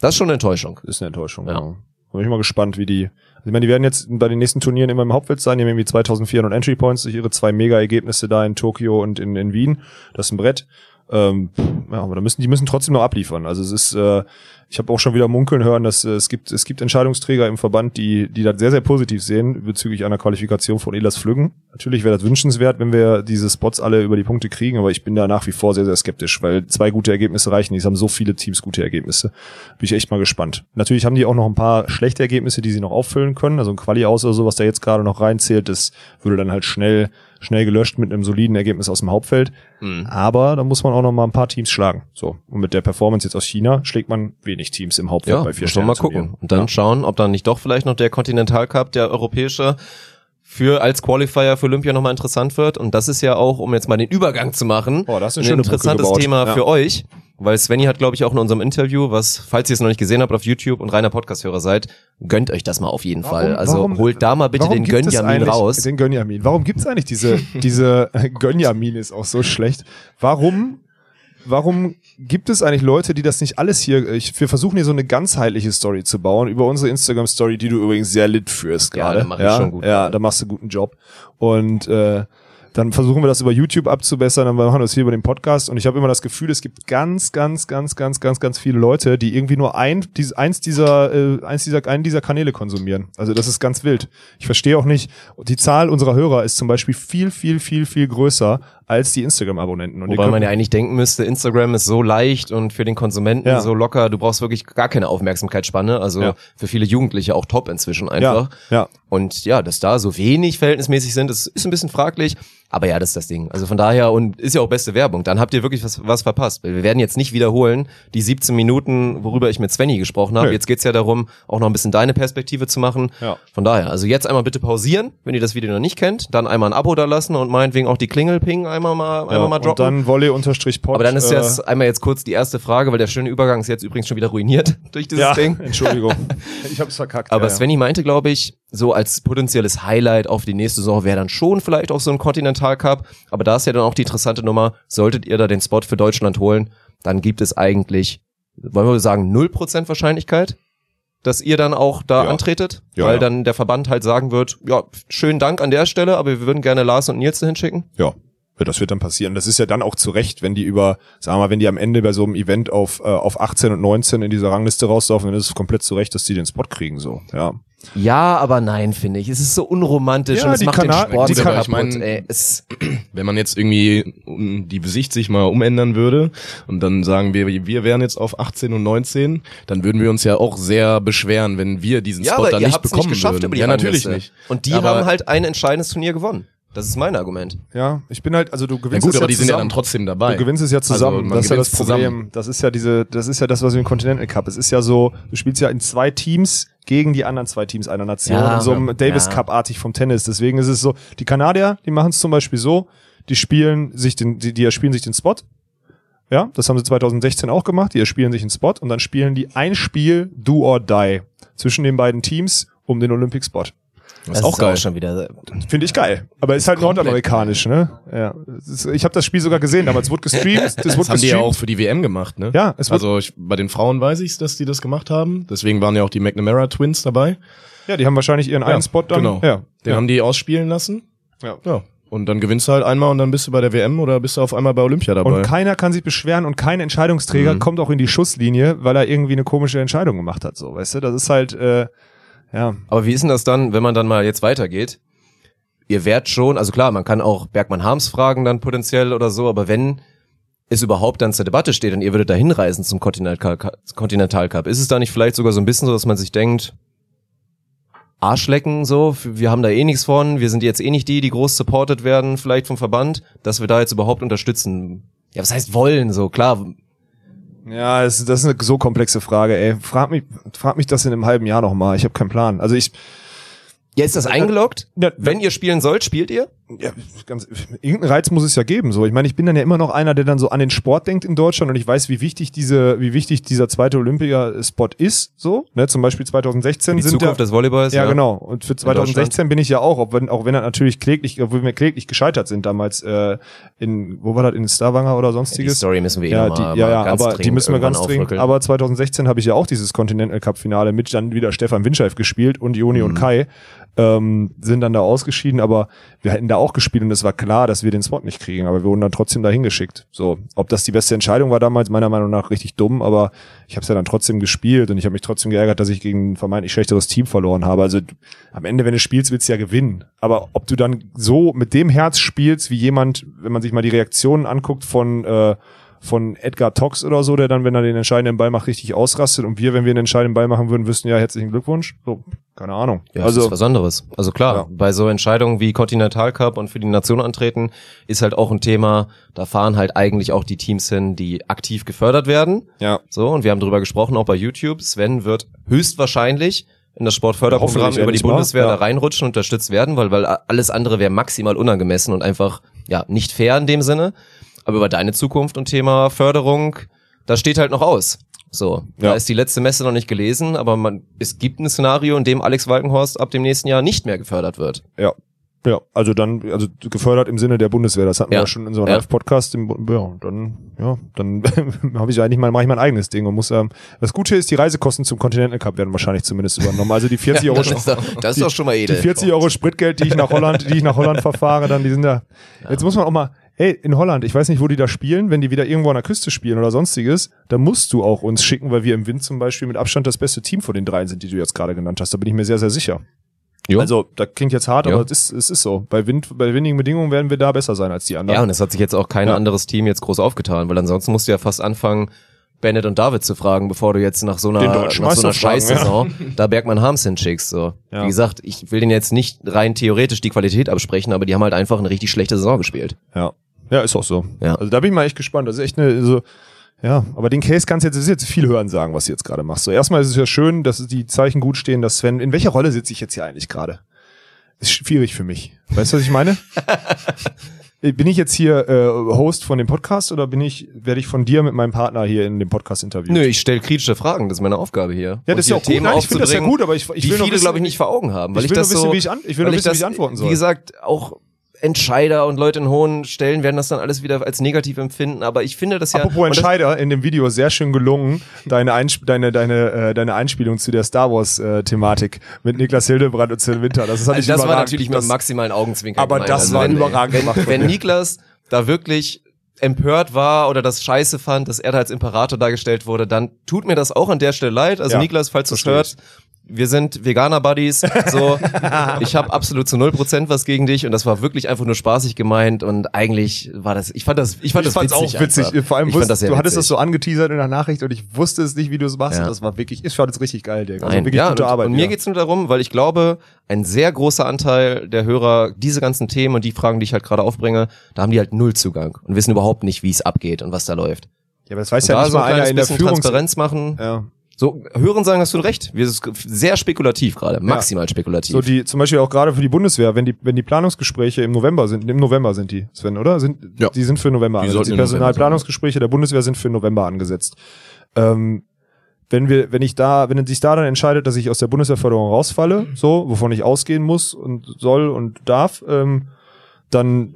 Das ist schon eine Enttäuschung. Ist eine Enttäuschung. Ja. Ja. Bin ich mal gespannt, wie die. Also ich meine, die werden jetzt bei den nächsten Turnieren immer im Hauptfeld sein. Die haben irgendwie 2400 Entry Points durch ihre zwei Mega-Ergebnisse da in Tokio und in, in Wien. Das ist ein Brett. Ähm, ja, aber da müssen die müssen trotzdem noch abliefern. Also es ist, äh, ich habe auch schon wieder munkeln hören, dass äh, es gibt es gibt Entscheidungsträger im Verband, die die das sehr sehr positiv sehen bezüglich einer Qualifikation von Elas Flüggen. Natürlich wäre das wünschenswert, wenn wir diese Spots alle über die Punkte kriegen, aber ich bin da nach wie vor sehr sehr skeptisch, weil zwei gute Ergebnisse reichen. nicht. Es haben so viele Teams gute Ergebnisse. Bin ich echt mal gespannt. Natürlich haben die auch noch ein paar schlechte Ergebnisse, die sie noch auffüllen können. Also ein Quali aus oder so, was da jetzt gerade noch reinzählt, das würde dann halt schnell schnell gelöscht mit einem soliden Ergebnis aus dem Hauptfeld. Mhm. Aber da muss man auch noch mal ein paar Teams schlagen. So. Und mit der Performance jetzt aus China schlägt man wenig Teams im Hauptfeld Ja, bei vier man mal gucken. Und dann Ja. schauen, ob dann nicht doch vielleicht noch der Continental Cup, der europäische, für als Qualifier für Olympia nochmal interessant wird. Und das ist ja auch, um jetzt mal den Übergang zu machen, Oh, da hast du eine ein Brücke interessantes. Thema Ja. für euch. Weil Svenny hat, glaube ich, auch in unserem Interview, was, falls ihr es noch nicht gesehen habt auf YouTube und reiner Podcast-Hörer seid, gönnt euch das mal auf jeden Fall. Also warum- holt da mal bitte warum den gibt es Gönjamin raus. Den Gönjamin. Warum gibt's eigentlich diese, diese Gönjamin ist auch so schlecht. Warum, warum gibt es eigentlich Leute, die das nicht alles hier, ich, wir versuchen hier so eine ganzheitliche Story zu bauen über unsere Instagram-Story, die du übrigens sehr lit führst Ja, gerade. da mach ich schon gut Ja, da machst du einen guten Job. Und, äh, dann versuchen wir das über YouTube abzubessern, dann machen wir das hier über den Podcast und ich habe immer das Gefühl, es gibt ganz, ganz, ganz, ganz, ganz, ganz viele Leute, die irgendwie nur ein, dies, eins dieser, äh, eins dieser, einen dieser Kanäle konsumieren. Also das ist ganz wild. Ich verstehe auch nicht, die Zahl unserer Hörer ist zum Beispiel viel, viel, viel, viel größer als die Instagram-Abonnenten. Wobei man ja eigentlich denken müsste, Instagram ist so leicht und für den Konsumenten Ja. so locker, du brauchst wirklich gar keine Aufmerksamkeitsspanne. Also Ja. für viele Jugendliche auch top inzwischen ja, einfach. ja. Und ja, dass da so wenig verhältnismäßig sind, das ist ein bisschen fraglich. Aber ja, das ist das Ding. Also von daher, und ist ja auch beste Werbung, dann habt ihr wirklich was, was verpasst. Weil Wir werden jetzt nicht wiederholen, die 17 Minuten, worüber ich mit Svenny gesprochen habe. Nö. Jetzt geht's ja darum, auch noch ein bisschen deine Perspektive zu machen. Ja. Von daher, also jetzt einmal bitte pausieren, wenn ihr das Video noch nicht kennt, dann einmal ein Abo da lassen und meinetwegen auch die Klingel pingen einmal mal, einmal ja. mal Und droppen. dann Wolle unterstrich. Aber dann ist äh, jetzt einmal jetzt kurz die erste Frage, weil der schöne Übergang ist jetzt übrigens schon wieder ruiniert durch dieses ja, Ding. Entschuldigung. ich hab's verkackt. Aber ja. Svenny meinte, glaube ich, so als potenzielles Highlight auf die nächste Saison wäre dann schon vielleicht auch so ein Continental Cup. Aber da ist ja dann auch die interessante Nummer, solltet ihr da den Spot für Deutschland holen, dann gibt es eigentlich, wollen wir sagen, 0% Wahrscheinlichkeit, dass ihr dann auch da Ja. antretet, Ja, weil ja. dann der Verband halt sagen wird, ja, schönen Dank an der Stelle, aber wir würden gerne Lars und Nils dahin schicken. Ja. Ja, Das wird dann passieren. Das ist ja dann auch zu Recht, wenn die über, sagen wir mal, wenn die am Ende bei so einem Event auf, äh, auf 18 und 19 in dieser Rangliste rauslaufen, dann ist es komplett zu Recht, dass die den Spot kriegen, so. Ja. Ja, aber nein, finde ich. Es ist so unromantisch Ja, und es macht Kana- den Sport so kaputt. ich mein- ey. Es, Wenn man jetzt irgendwie die Sicht sich mal umändern würde und dann sagen wir, wir wären jetzt auf 18 und 19, dann würden wir uns ja auch sehr beschweren, wenn wir diesen ja, Spot aber dann ihr nicht bekommen nicht geschafft würden. über die ja, natürlich nicht. Und die Aber- haben halt ein entscheidendes Turnier gewonnen. Das ist mein Argument. Ja, ich bin halt, also du Ja gewinnst gut, es aber ja die sind ja zusammen. dann trotzdem dabei. Du gewinnst es ja zusammen. Also, das ist ja das Problem. zusammen. Das ist ja diese, das ist ja das, was wir im Continental Cup. Es ist ja so, du spielst ja in zwei Teams gegen die anderen zwei Teams einer Nation Ja, in so einem ja. Davis Ja. Cup artig vom Tennis. Deswegen ist es so, die Kanadier, die machen es zum Beispiel so, die spielen sich den, die, die erspielen sich den Spot. Ja, das haben sie 2016 auch gemacht. Die erspielen sich einen Spot und dann spielen die ein Spiel Do or Die zwischen den beiden Teams um den Olympic Spot. Das ist auch geil. schon wieder. Finde ich geil. Aber ist halt nordamerikanisch, ne? Ja. Es Ich habe das Spiel sogar gesehen, damals wurde gestreamt. Das, Das wurde haben die ja auch für die WM gemacht, ne? Ja, es Also ich, bei den Frauen weiß ich dass die das gemacht haben. Deswegen waren ja auch die McNamara Twins dabei. Ja, die haben wahrscheinlich ihren einen Spot dann. Genau. Ja. Den ja. haben die ausspielen lassen. Ja. Ja. Und dann gewinnst du halt einmal und dann bist du bei der WM oder bist du auf einmal bei Olympia dabei. Und keiner kann sich beschweren und kein Entscheidungsträger Mhm. kommt auch in die Schusslinie, weil er irgendwie eine komische Entscheidung gemacht hat, so, weißt du? Das ist halt, äh, ja. Aber wie ist denn das dann, wenn man dann mal jetzt weitergeht? Ihr wärt schon, also klar, man kann auch Bergmann Harms fragen dann potenziell oder so, aber wenn es überhaupt dann zur Debatte steht und ihr würdet da hinreisen zum Continental Cup, Continental Cup, ist es da nicht vielleicht sogar so ein bisschen so, dass man sich denkt, Arschlecken so, wir haben da eh nichts von, wir sind jetzt eh nicht die, die groß supported werden, vielleicht vom Verband, dass wir da jetzt überhaupt unterstützen. Ja, was heißt wollen so, klar, Ja, das, das ist eine so komplexe Frage, ey. Frag mich, frag mich das in einem halben Jahr nochmal. Ich habe keinen Plan. Also ich, ja, ist das eingeloggt? Ja, Wenn ihr spielen sollt, spielt ihr? Ja, ganz, irgendeinen Reiz muss es ja geben. So, ich meine, ich bin dann ja immer noch einer, der dann so an den Sport denkt in Deutschland und ich weiß, wie wichtig diese, wie wichtig dieser zweite Olympia-Spot ist. So, ne, zum Beispiel 2016 Die sind Zukunft ja, des Volleyballs? Ja, genau. Und für 2016 bin ich ja auch, auch wenn, auch wenn er natürlich kläglich, obwohl wir kläglich gescheitert sind damals äh, in, wo war das, in Stavanger oder Die sonstiges. Story müssen wir eh ja, die, mal, ja, ja, ganz aber die müssen wir ganz dringend. Aber 2016 habe ich ja auch dieses Continental Cup Finale mit dann wieder Stefan Winscheif gespielt und Joni Mhm. und Kai ähm, sind dann da ausgeschieden, aber wir hätten da da auch gespielt und es war klar, dass wir den Spot nicht kriegen, aber wir wurden dann trotzdem dahin geschickt. So, ob das die beste Entscheidung war damals, meiner Meinung nach richtig dumm, aber ich habe es ja dann trotzdem gespielt und ich habe mich trotzdem geärgert, dass ich gegen ein vermeintlich schlechteres Team verloren habe. Also am Ende, wenn du spielst, willst du ja gewinnen. Aber ob du dann so mit dem Herz spielst, wie jemand, wenn man sich mal die Reaktionen anguckt von äh, von Edgar Tox oder so, der dann, wenn er den entscheidenden Ball macht, richtig ausrastet. Und wir, wenn wir einen entscheidenden Ball machen würden, wüssten ja herzlichen Glückwunsch. So, keine Ahnung. Ja, also das ist was anderes. Also klar, Ja. bei so Entscheidungen wie Continental Cup und für die Nation antreten, ist halt auch ein Thema, da fahren halt eigentlich auch die Teams hin, die aktiv gefördert werden. ja, So, und wir haben drüber gesprochen, auch bei YouTube. Sven wird höchstwahrscheinlich in das Sportförderprogramm über die Bundeswehr ja. da reinrutschen, unterstützt werden, weil, weil alles andere wäre maximal unangemessen und einfach, ja, nicht fair in dem Sinne. Aber über deine Zukunft und Thema Förderung, das steht halt noch aus. So, da Ja. ist die letzte Messe noch nicht gelesen, aber man, es gibt ein Szenario, in dem Alex Walkenhorst ab dem nächsten Jahr nicht mehr gefördert wird. ja. Ja, also dann, also gefördert im Sinne der Bundeswehr, das hatten wir Ja. ja schon in unserem Ja. Live-Podcast. Ja, dann, ja, dann habe ich eigentlich mal, mache ich mein eigenes Ding und muss, ähm, das Gute ist, die Reisekosten zum Continental Cup werden wahrscheinlich zumindest übernommen. Also die 40 Euro, das ist doch, das ist doch schon mal die edel. 40 Euro Spritgeld, die ich nach Holland, die ich nach Holland verfahre, dann, die sind da. Jetzt muss man auch mal, ey, in Holland, ich weiß nicht, wo die da spielen, wenn die wieder irgendwo an der Küste spielen oder sonstiges, da musst du auch uns schicken, weil wir im Wind zum Beispiel mit Abstand das beste Team von den dreien sind, die du jetzt gerade genannt hast. Da bin ich mir sehr, sehr sicher. Jo. Also, da klingt jetzt hart, Ja. aber es ist, es ist so. Bei Wind, bei windigen Bedingungen werden wir da besser sein als die anderen. Ja, und es hat sich jetzt auch kein Ja. anderes Team jetzt groß aufgetan, weil ansonsten musst du ja fast anfangen, Bennett und David zu fragen, bevor du jetzt nach so einer, nach so einer Scheißsaison da Bergmann Harms hinschickst. So. Ja. Wie gesagt, ich will denen jetzt nicht rein theoretisch die Qualität absprechen, aber die haben halt einfach eine richtig schlechte Saison gespielt. Ja. Ja, ist auch so. Ja. Also da bin ich mal echt gespannt. Das ist echt eine, so, ja, aber den Case kannst du jetzt, jetzt viel hören sagen, was du jetzt gerade machst. So, erstmal ist es ja schön, dass die Zeichen gut stehen, dass Sven, in welcher Rolle sitze ich jetzt hier eigentlich gerade? Ist schwierig für mich. Weißt du, was ich meine? bin ich jetzt hier äh, Host von dem Podcast oder bin ich, werde ich von dir mit meinem Partner hier in dem Podcast interviewt? Nö, ich stelle kritische Fragen, das ist meine Aufgabe hier. Ja, das ist ja auch gut. Nein, ich finde das ja gut, aber ich, ich will viele, glaube ich, nicht vor Augen haben. Weil ich ich, will das nur wissen, so, wie ich an- ich will nur wissen, wie das, ich antworten soll. Wie gesagt, auch Entscheider und Leute in hohen Stellen werden das dann alles wieder als negativ empfinden, aber ich finde das ja... Apropos das- Entscheider, in dem Video sehr schön gelungen, deine, Einsp deine, deine, äh, deine Einspielung zu der Star Wars äh, Thematik mit Niklas Hildebrand und Sven Winter. Das, ist Also das war natürlich mit das, dem maximalen Augenzwinkern Aber gemeint. das Also war wenn, überragend wenn, gemacht Wenn. Niklas da wirklich empört war oder das scheiße fand, dass er da als Imperator dargestellt wurde, dann tut mir das auch an der Stelle leid. Also Ja, Niklas, falls du hört, wir sind Veganer-Buddies. So, ich habe absolut zu null Prozent was gegen dich und das war wirklich einfach nur spaßig gemeint und eigentlich war das, ich fand das, ich fand ich das witzig auch witzig. Einfach. Vor allem, ich wusst, fand das sehr du hattest das witzig. so angeteasert in der Nachricht und ich wusste es nicht, wie du es machst. Ja. Das war wirklich, ich fand es richtig geil, Digga. Also Nein, wirklich ja, gute und, Arbeit. und mir wieder. geht's nur darum, weil ich glaube, ein sehr großer Anteil der Hörer, diese ganzen Themen und die Fragen, die ich halt gerade aufbringe, da haben die halt null Zugang und wissen überhaupt nicht, wie es abgeht und was da läuft. Ja, aber das weiß Und ja da nicht so mal ein einer kleines in der Führungs... Transparenz machen. Ja. So, hören sagen, hast du recht. Wir sind sehr spekulativ gerade, maximal spekulativ. So die, zum Beispiel auch gerade für die Bundeswehr, wenn die, wenn die Planungsgespräche im November sind, im November sind die, Sven, oder? Sind, Ja. Die sind für November Die angesetzt. Die Personalplanungsgespräche der Bundeswehr sind für November angesetzt. Ähm, wenn wir, wenn ich da, wenn sich da dann entscheidet, dass ich aus der Bundeswehrförderung rausfalle, so, wovon ich ausgehen muss und soll und darf, ähm, dann,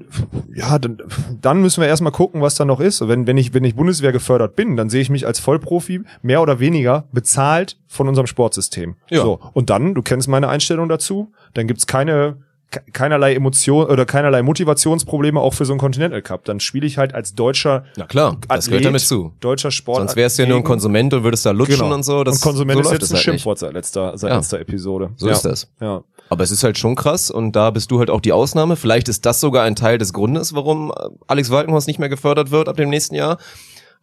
ja, dann, dann müssen wir erstmal gucken, was da noch ist. Wenn, wenn ich, wenn ich Bundeswehr gefördert bin, dann sehe ich mich als Vollprofi mehr oder weniger bezahlt von unserem Sportsystem. Ja. So. Und dann, du kennst meine Einstellung dazu, dann gibt's keine, ke- keinerlei Emotion oder keinerlei Motivationsprobleme auch für so einen Continental Cup. Dann spiele ich halt als deutscher Na klar, das gehört damit zu. Deutscher Sport. Sonst wärst du ja nur ein Konsument und würdest da lutschen Genau. und so. Das, und Konsument so ist jetzt ein halt. Schimpfwort seit letzter, seit Ja. letzter Episode. So ja. ist das. Ja. Aber es ist halt schon krass und da bist du halt auch die Ausnahme. Vielleicht ist das sogar ein Teil des Grundes, warum äh, Alex Walkenhorst nicht mehr gefördert wird ab dem nächsten Jahr.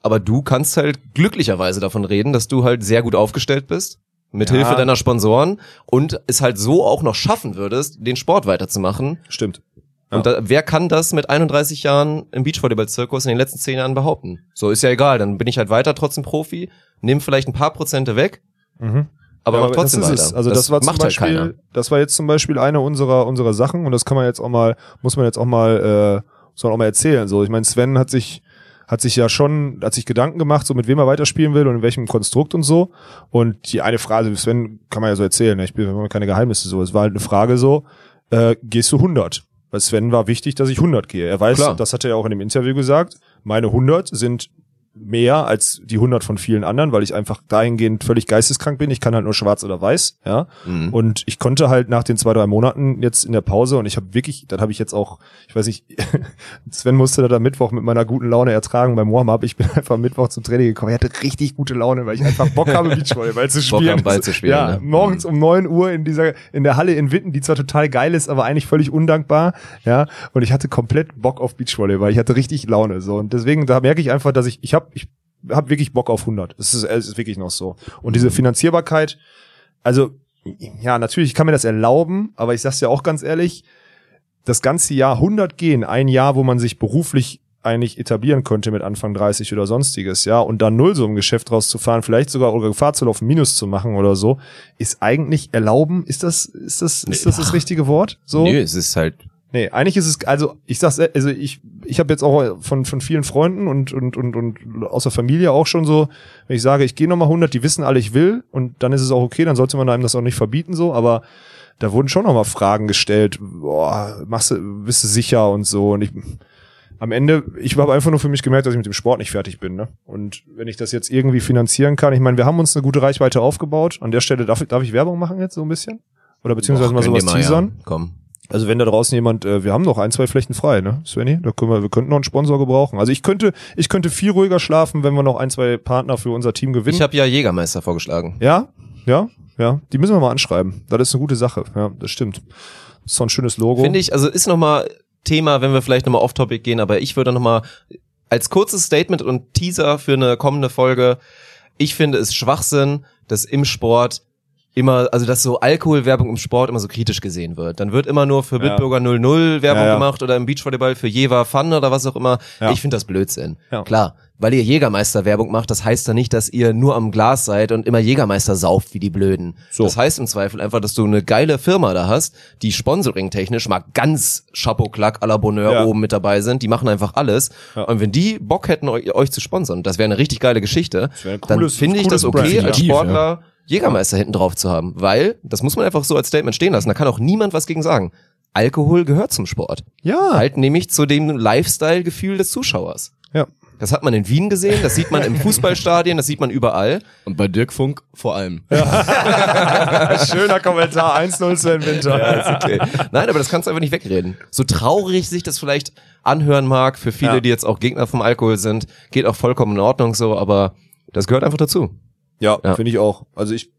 Aber du kannst halt glücklicherweise davon reden, dass du halt sehr gut aufgestellt bist. Mit Ja. Hilfe deiner Sponsoren und es halt so auch noch schaffen würdest, den Sport weiterzumachen. Stimmt. Und da, wer kann das mit 31 Jahren im Beachvolleyball-Zirkus in den letzten 10 Jahren behaupten? So, ist ja egal, dann bin ich halt weiter trotzdem Profi, nimm vielleicht ein paar Prozente weg, Mhm. Aber Ja, mach trotzdem das ist es. Also das, war zum halt Beispiel, keiner. das war jetzt zum Beispiel eine unserer unserer Sachen und das kann man jetzt auch mal, muss man jetzt auch mal, äh, muss man auch mal erzählen. So, ich meine, Sven hat sich hat sich ja schon, hat sich Gedanken gemacht, so mit wem er weiterspielen will und in welchem Konstrukt und so. Und die eine Frage, Sven kann man ja so erzählen, ne? ich bin keine Geheimnisse so. Es war halt eine Frage so, äh, gehst du 100? Weil Sven war wichtig, dass ich 100 gehe. Er weiß, Klar. das hat er ja auch in dem Interview gesagt, meine 100 sind mehr als die 100 von vielen anderen, weil ich einfach dahingehend völlig geisteskrank bin. Ich kann halt nur schwarz oder weiß, ja. Mhm. Und ich konnte halt nach den zwei, drei Monaten jetzt in der Pause und ich habe wirklich, dann habe ich jetzt auch, ich weiß nicht, Sven musste da am Mittwoch mit meiner guten Laune ertragen beim Warm-Up. Ich bin einfach Mittwoch zum Training gekommen. Ich hatte richtig gute Laune, weil ich einfach Bock habe, Beachvolleyball zu Bock spielen. am Ball zu spielen, Ja, ne? morgens um neun Uhr in dieser, in der Halle in Witten, die zwar total geil ist, aber eigentlich völlig undankbar, ja. Und ich hatte komplett Bock auf Beachvolleyball. Ich hatte richtig Laune, so. Und deswegen, da merke ich einfach, dass ich, ich habe, ich habe wirklich Bock auf 100. Es ist, es ist wirklich noch so. Und diese Finanzierbarkeit, also, ja, natürlich kann mir das erlauben, aber ich sag's ja auch ganz ehrlich, das ganze Jahr 100 gehen, ein Jahr, wo man sich beruflich eigentlich etablieren könnte mit Anfang 30 oder sonstiges, ja, und dann null so im Geschäft rauszufahren, vielleicht sogar oder Gefahr zu laufen, Minus zu machen oder so, ist eigentlich erlauben, ist das, ist das, ist das das richtige Wort? So? Nö, es ist halt, Nee, eigentlich ist es, also ich sag's, also ich, ich habe jetzt auch von, von vielen Freunden und, und, und, und aus der Familie auch schon so, wenn ich sage, ich gehe nochmal 100, die wissen alle, ich will und dann ist es auch okay, dann sollte man einem das auch nicht verbieten so, aber da wurden schon nochmal Fragen gestellt, boah, machst du, bist du sicher und so und ich, am Ende, ich habe einfach nur für mich gemerkt, dass ich mit dem Sport nicht fertig bin. Ne? Und wenn ich das jetzt irgendwie finanzieren kann, ich meine, wir haben uns eine gute Reichweite aufgebaut. An der Stelle darf ich, darf ich Werbung machen jetzt so ein bisschen? Oder beziehungsweise mal gönn dir sowas mal, teasern? Ja. Komm. Also wenn da draußen jemand, äh, wir haben noch ein, zwei Flächen frei, ne, Svenny? Da können wir, wir könnten noch einen Sponsor gebrauchen. Also ich könnte, ich könnte viel ruhiger schlafen, wenn wir noch ein, zwei Partner für unser Team gewinnen. Ich habe ja Jägermeister vorgeschlagen. ja, ja, ja. Die müssen wir mal anschreiben. Das ist eine gute Sache. Ja, das stimmt. Das ist so ein schönes Logo. Finde ich, also ist nochmal Thema, wenn wir vielleicht nochmal off-topic gehen, aber ich würde nochmal als kurzes Statement und Teaser für eine kommende Folge, ich finde es Schwachsinn, dass im Sport immer, also dass so Alkoholwerbung im Sport immer so kritisch gesehen wird. Dann wird immer nur für. Bitburger 00 Werbung Ja, ja. gemacht oder im Beachvolleyball für Jever Fun oder was auch immer. Ja. Ich finde das Blödsinn. Klar, weil ihr Jägermeister Werbung macht, das heißt ja nicht, dass ihr nur am Glas seid und immer Jägermeister sauft wie die Blöden. So. Das heißt im Zweifel einfach, dass du eine geile Firma da hast, die sponsoring-technisch mal ganz Chapeau-Klack à la Bonheur Ja. oben mit dabei sind. Die machen einfach alles. Ja. Und wenn die Bock hätten, euch, euch zu sponsern, das wäre eine richtig geile Geschichte, dann finde ich das okay, Brand. als Sportler Jägermeister hinten drauf zu haben. Weil, das muss man einfach so als Statement stehen lassen, da kann auch niemand was gegen sagen. Alkohol gehört zum Sport. ja. Halt nämlich zu dem Lifestyle-Gefühl des Zuschauers. Ja. Das hat man in Wien gesehen, das sieht man im Fußballstadien, das sieht man überall. Und bei Dirk Funk vor allem. Schöner Kommentar. 1-0 Sven Winter. Okay. Nein, aber das kannst du einfach nicht wegreden. So traurig sich das vielleicht anhören mag, für viele, Ja. die jetzt auch Gegner vom Alkohol sind, geht auch vollkommen in Ordnung so, aber das gehört einfach dazu. Ja, Ja. finde ich auch. Also ich,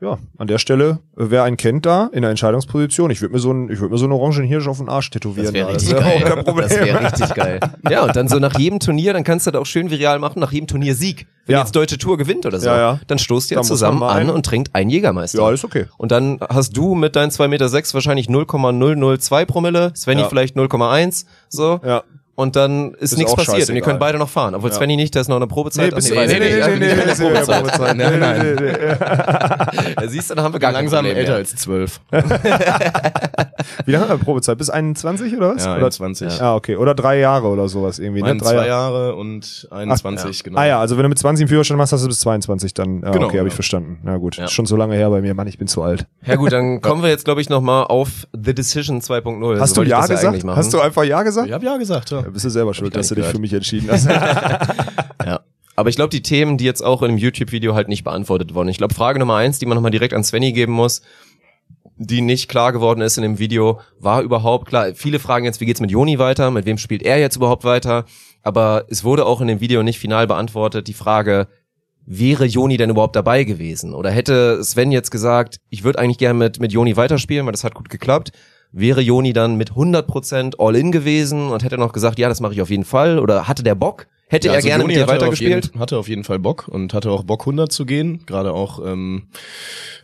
ja, an der Stelle, äh, wer einen kennt da in der Entscheidungsposition, ich würde mir so ein, ich würde mir so einen orangen Hirsch auf den Arsch tätowieren. Das wäre richtig wär geil. auch kein Problem. Das wäre richtig geil. Ja, und dann so nach jedem Turnier, dann kannst du das auch schön viral machen, nach jedem Turniersieg. Wenn Ja. jetzt Deutsche Tour gewinnt oder so, Ja, ja. dann stoßt ihr Da muss man zusammen an und trinkt einen Jägermeister. Ja, ist okay. Und dann hast du mit deinen 2,6 Meter sechs wahrscheinlich 0,002 Promille, Svenny vielleicht 0,1, so. Ja. Und dann ist, Ist nichts passiert und ihr scheißegal. könnt beide noch fahren. Obwohl Ja. Svenny nicht, der ist noch in der Probezeit. Nee, nee, nee, nee, nee, nee, nee, nee, nee, Probezeit. Nein, nein. Nee, nee. Ja, siehst du, dann haben wir gar Langsam Problem älter mehr. als zwölf. Wie lange haben wir Probezeit? Bis 21 oder was? Ja, oder, 21. Ah, okay. Oder drei Jahre oder sowas irgendwie. Ne? zwei Drei Jahre und 21, Ach, genau. Ah ja, also wenn du mit 20 einen Führerschein machst, hast du bis 22 dann. Ja, Genau, okay, habe ich ja. verstanden. Na gut, Ja. ist schon so lange her bei mir. Mann, ich bin zu alt. Ja gut, dann kommen wir jetzt, glaube ich, nochmal auf The Decision 2.0. Hast du Ja gesagt? Hast du einfach Ja gesagt? Ich hab ja gesagt, ja. Ja, bist du selber schuld, dass du dich gehört. für mich entschieden hast. Ja. Aber ich glaube, die Themen, die jetzt auch in dem YouTube-Video halt nicht beantwortet wurden. Ich glaube, Frage Nummer eins, die man nochmal direkt an Svenny geben muss, die nicht klar geworden ist in dem Video, war überhaupt klar. Viele fragen jetzt, wie geht's mit Joni weiter? Mit wem spielt er jetzt überhaupt weiter? Aber es wurde auch in dem Video nicht final beantwortet, die Frage, wäre Joni denn überhaupt dabei gewesen? Oder hätte Sven jetzt gesagt, ich würde eigentlich gerne mit, mit Joni weiterspielen, weil das hat gut geklappt. Wäre Joni dann mit 100% All-In gewesen und hätte noch gesagt, ja, das mache ich auf jeden Fall? Oder hatte der Bock? Hätte Ja, er also gerne Joni mit dir hatte auf weitergespielt? jeden- Hatte auf jeden Fall Bock und hatte auch Bock 100 zu gehen. Gerade auch ähm,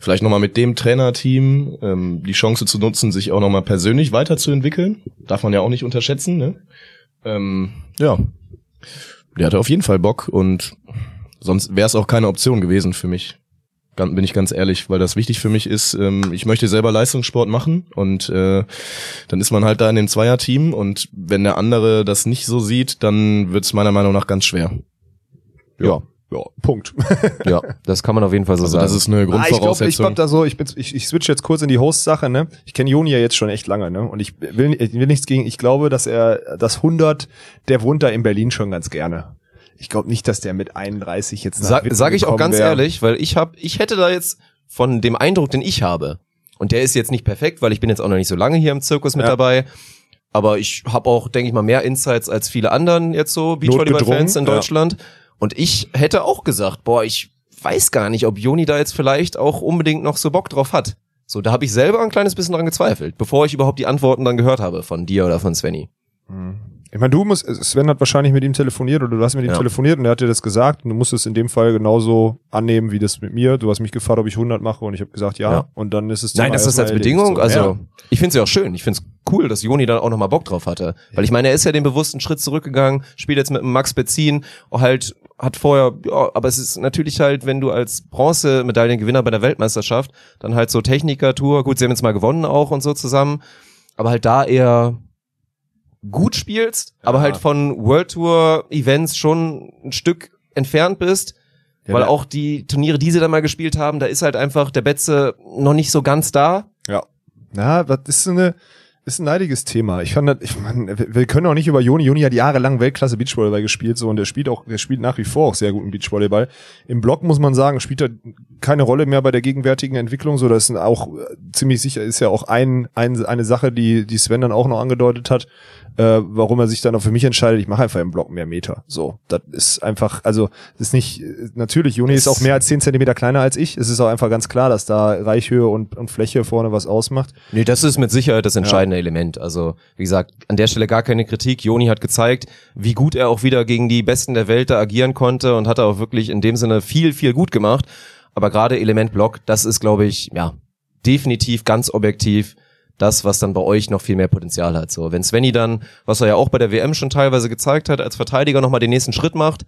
vielleicht nochmal mit dem Trainerteam ähm, die Chance zu nutzen, sich auch nochmal persönlich weiterzuentwickeln. Darf man ja auch nicht unterschätzen. Ne? Ähm, ja, der hatte auf jeden Fall Bock und sonst wäre es auch keine Option gewesen für mich. Bin ich ganz ehrlich, weil das wichtig für mich ist. Ähm, ich möchte selber Leistungssport machen und äh, dann ist man halt da in dem Zweierteam und wenn der andere das nicht so sieht, dann wird es meiner Meinung nach ganz schwer. ja. Ja, Punkt. Ja, das kann man auf jeden Fall so Also sagen. das ist eine Ah, ich glaube, ich Grundvoraussetzung. glaub da so, ich, bin, ich, ich switch jetzt kurz in die Host-Sache, ne? Ich kenne Joni ja jetzt schon echt lange, ne? Und ich will, ich will nichts gegen, ich glaube, dass er das 100, der wohnt da in Berlin schon ganz gerne. Ich glaube nicht, dass der mit 31 jetzt nach Sag, Witten sag ich auch ganz wär. ehrlich, weil ich hab, ich hätte da jetzt von dem Eindruck, den ich habe, und der ist jetzt nicht perfekt, weil ich bin jetzt auch noch nicht so lange hier im Zirkus mit Ja. dabei, aber ich habe auch, denke ich mal, mehr Insights als viele anderen jetzt so Beachvolleyball-Fans in Notgedrungen, ja. Deutschland. Und ich hätte auch gesagt, boah, ich weiß gar nicht, ob Joni da jetzt vielleicht auch unbedingt noch so Bock drauf hat. So, da habe ich selber ein kleines bisschen dran gezweifelt, bevor ich überhaupt die Antworten dann gehört habe von dir oder von Svenny. Ich meine, du musst, Sven hat wahrscheinlich mit ihm telefoniert oder du hast mit ihm Ja. telefoniert und er hat dir das gesagt und du musst es in dem Fall genauso annehmen wie das mit mir. Du hast mich gefragt, ob ich 100 mache und ich habe gesagt ja, Ja. und dann ist es Nein, das ist als. Bedingung. So, Also ja. ich finde es ja auch schön. Ich finde es cool, dass Joni dann auch nochmal Bock drauf hatte. Weil ich meine, er ist ja den bewussten Schritt zurückgegangen, spielt jetzt mit Max Bezin, halt hat vorher, ja, aber es ist natürlich halt, wenn du als Bronzemedaillengewinner bei der Weltmeisterschaft dann halt so Techniker-Tour, gut, sie haben jetzt mal gewonnen auch und so zusammen, aber halt da eher gut spielst, aber halt von World Tour Events schon ein Stück entfernt bist. Ja, weil auch die Turniere, die sie da mal gespielt haben, da ist halt einfach der Betze noch nicht so ganz da. Ja. Na, das ist so eine, ist ein leidiges Thema. Ich fand das, ich mein, wir können auch nicht über Joni. Joni hat jahrelang Weltklasse Beachvolleyball gespielt, so, und er spielt auch, er spielt nach wie vor auch sehr guten Beachvolleyball. Im Block muss man sagen, spielt er keine Rolle mehr bei der gegenwärtigen Entwicklung, so, das ist auch äh, ziemlich sicher, ist ja auch ein, ein, eine Sache, die, die Sven dann auch noch angedeutet hat, äh, warum er sich dann auch für mich entscheidet, ich mache einfach im Block mehr Meter. So, das ist einfach, also, das ist nicht, natürlich, Joni ist auch mehr als 10 Zentimeter kleiner als ich. Es ist auch einfach ganz klar, dass da Reichhöhe und, und Fläche vorne was ausmacht. Nee, das ist mit Sicherheit das entscheidende Element. Also, wie gesagt, an der Stelle gar keine Kritik. Joni hat gezeigt, wie gut er auch wieder gegen die Besten der Welt da agieren konnte und hat auch wirklich in dem Sinne viel, viel gut gemacht. Aber gerade Element Block, das ist, glaube ich, ja, definitiv ganz objektiv das, was dann bei euch noch viel mehr Potenzial hat. So, wenn Svenny dann, was er ja auch bei der WM schon teilweise gezeigt hat, als Verteidiger nochmal den nächsten Schritt macht,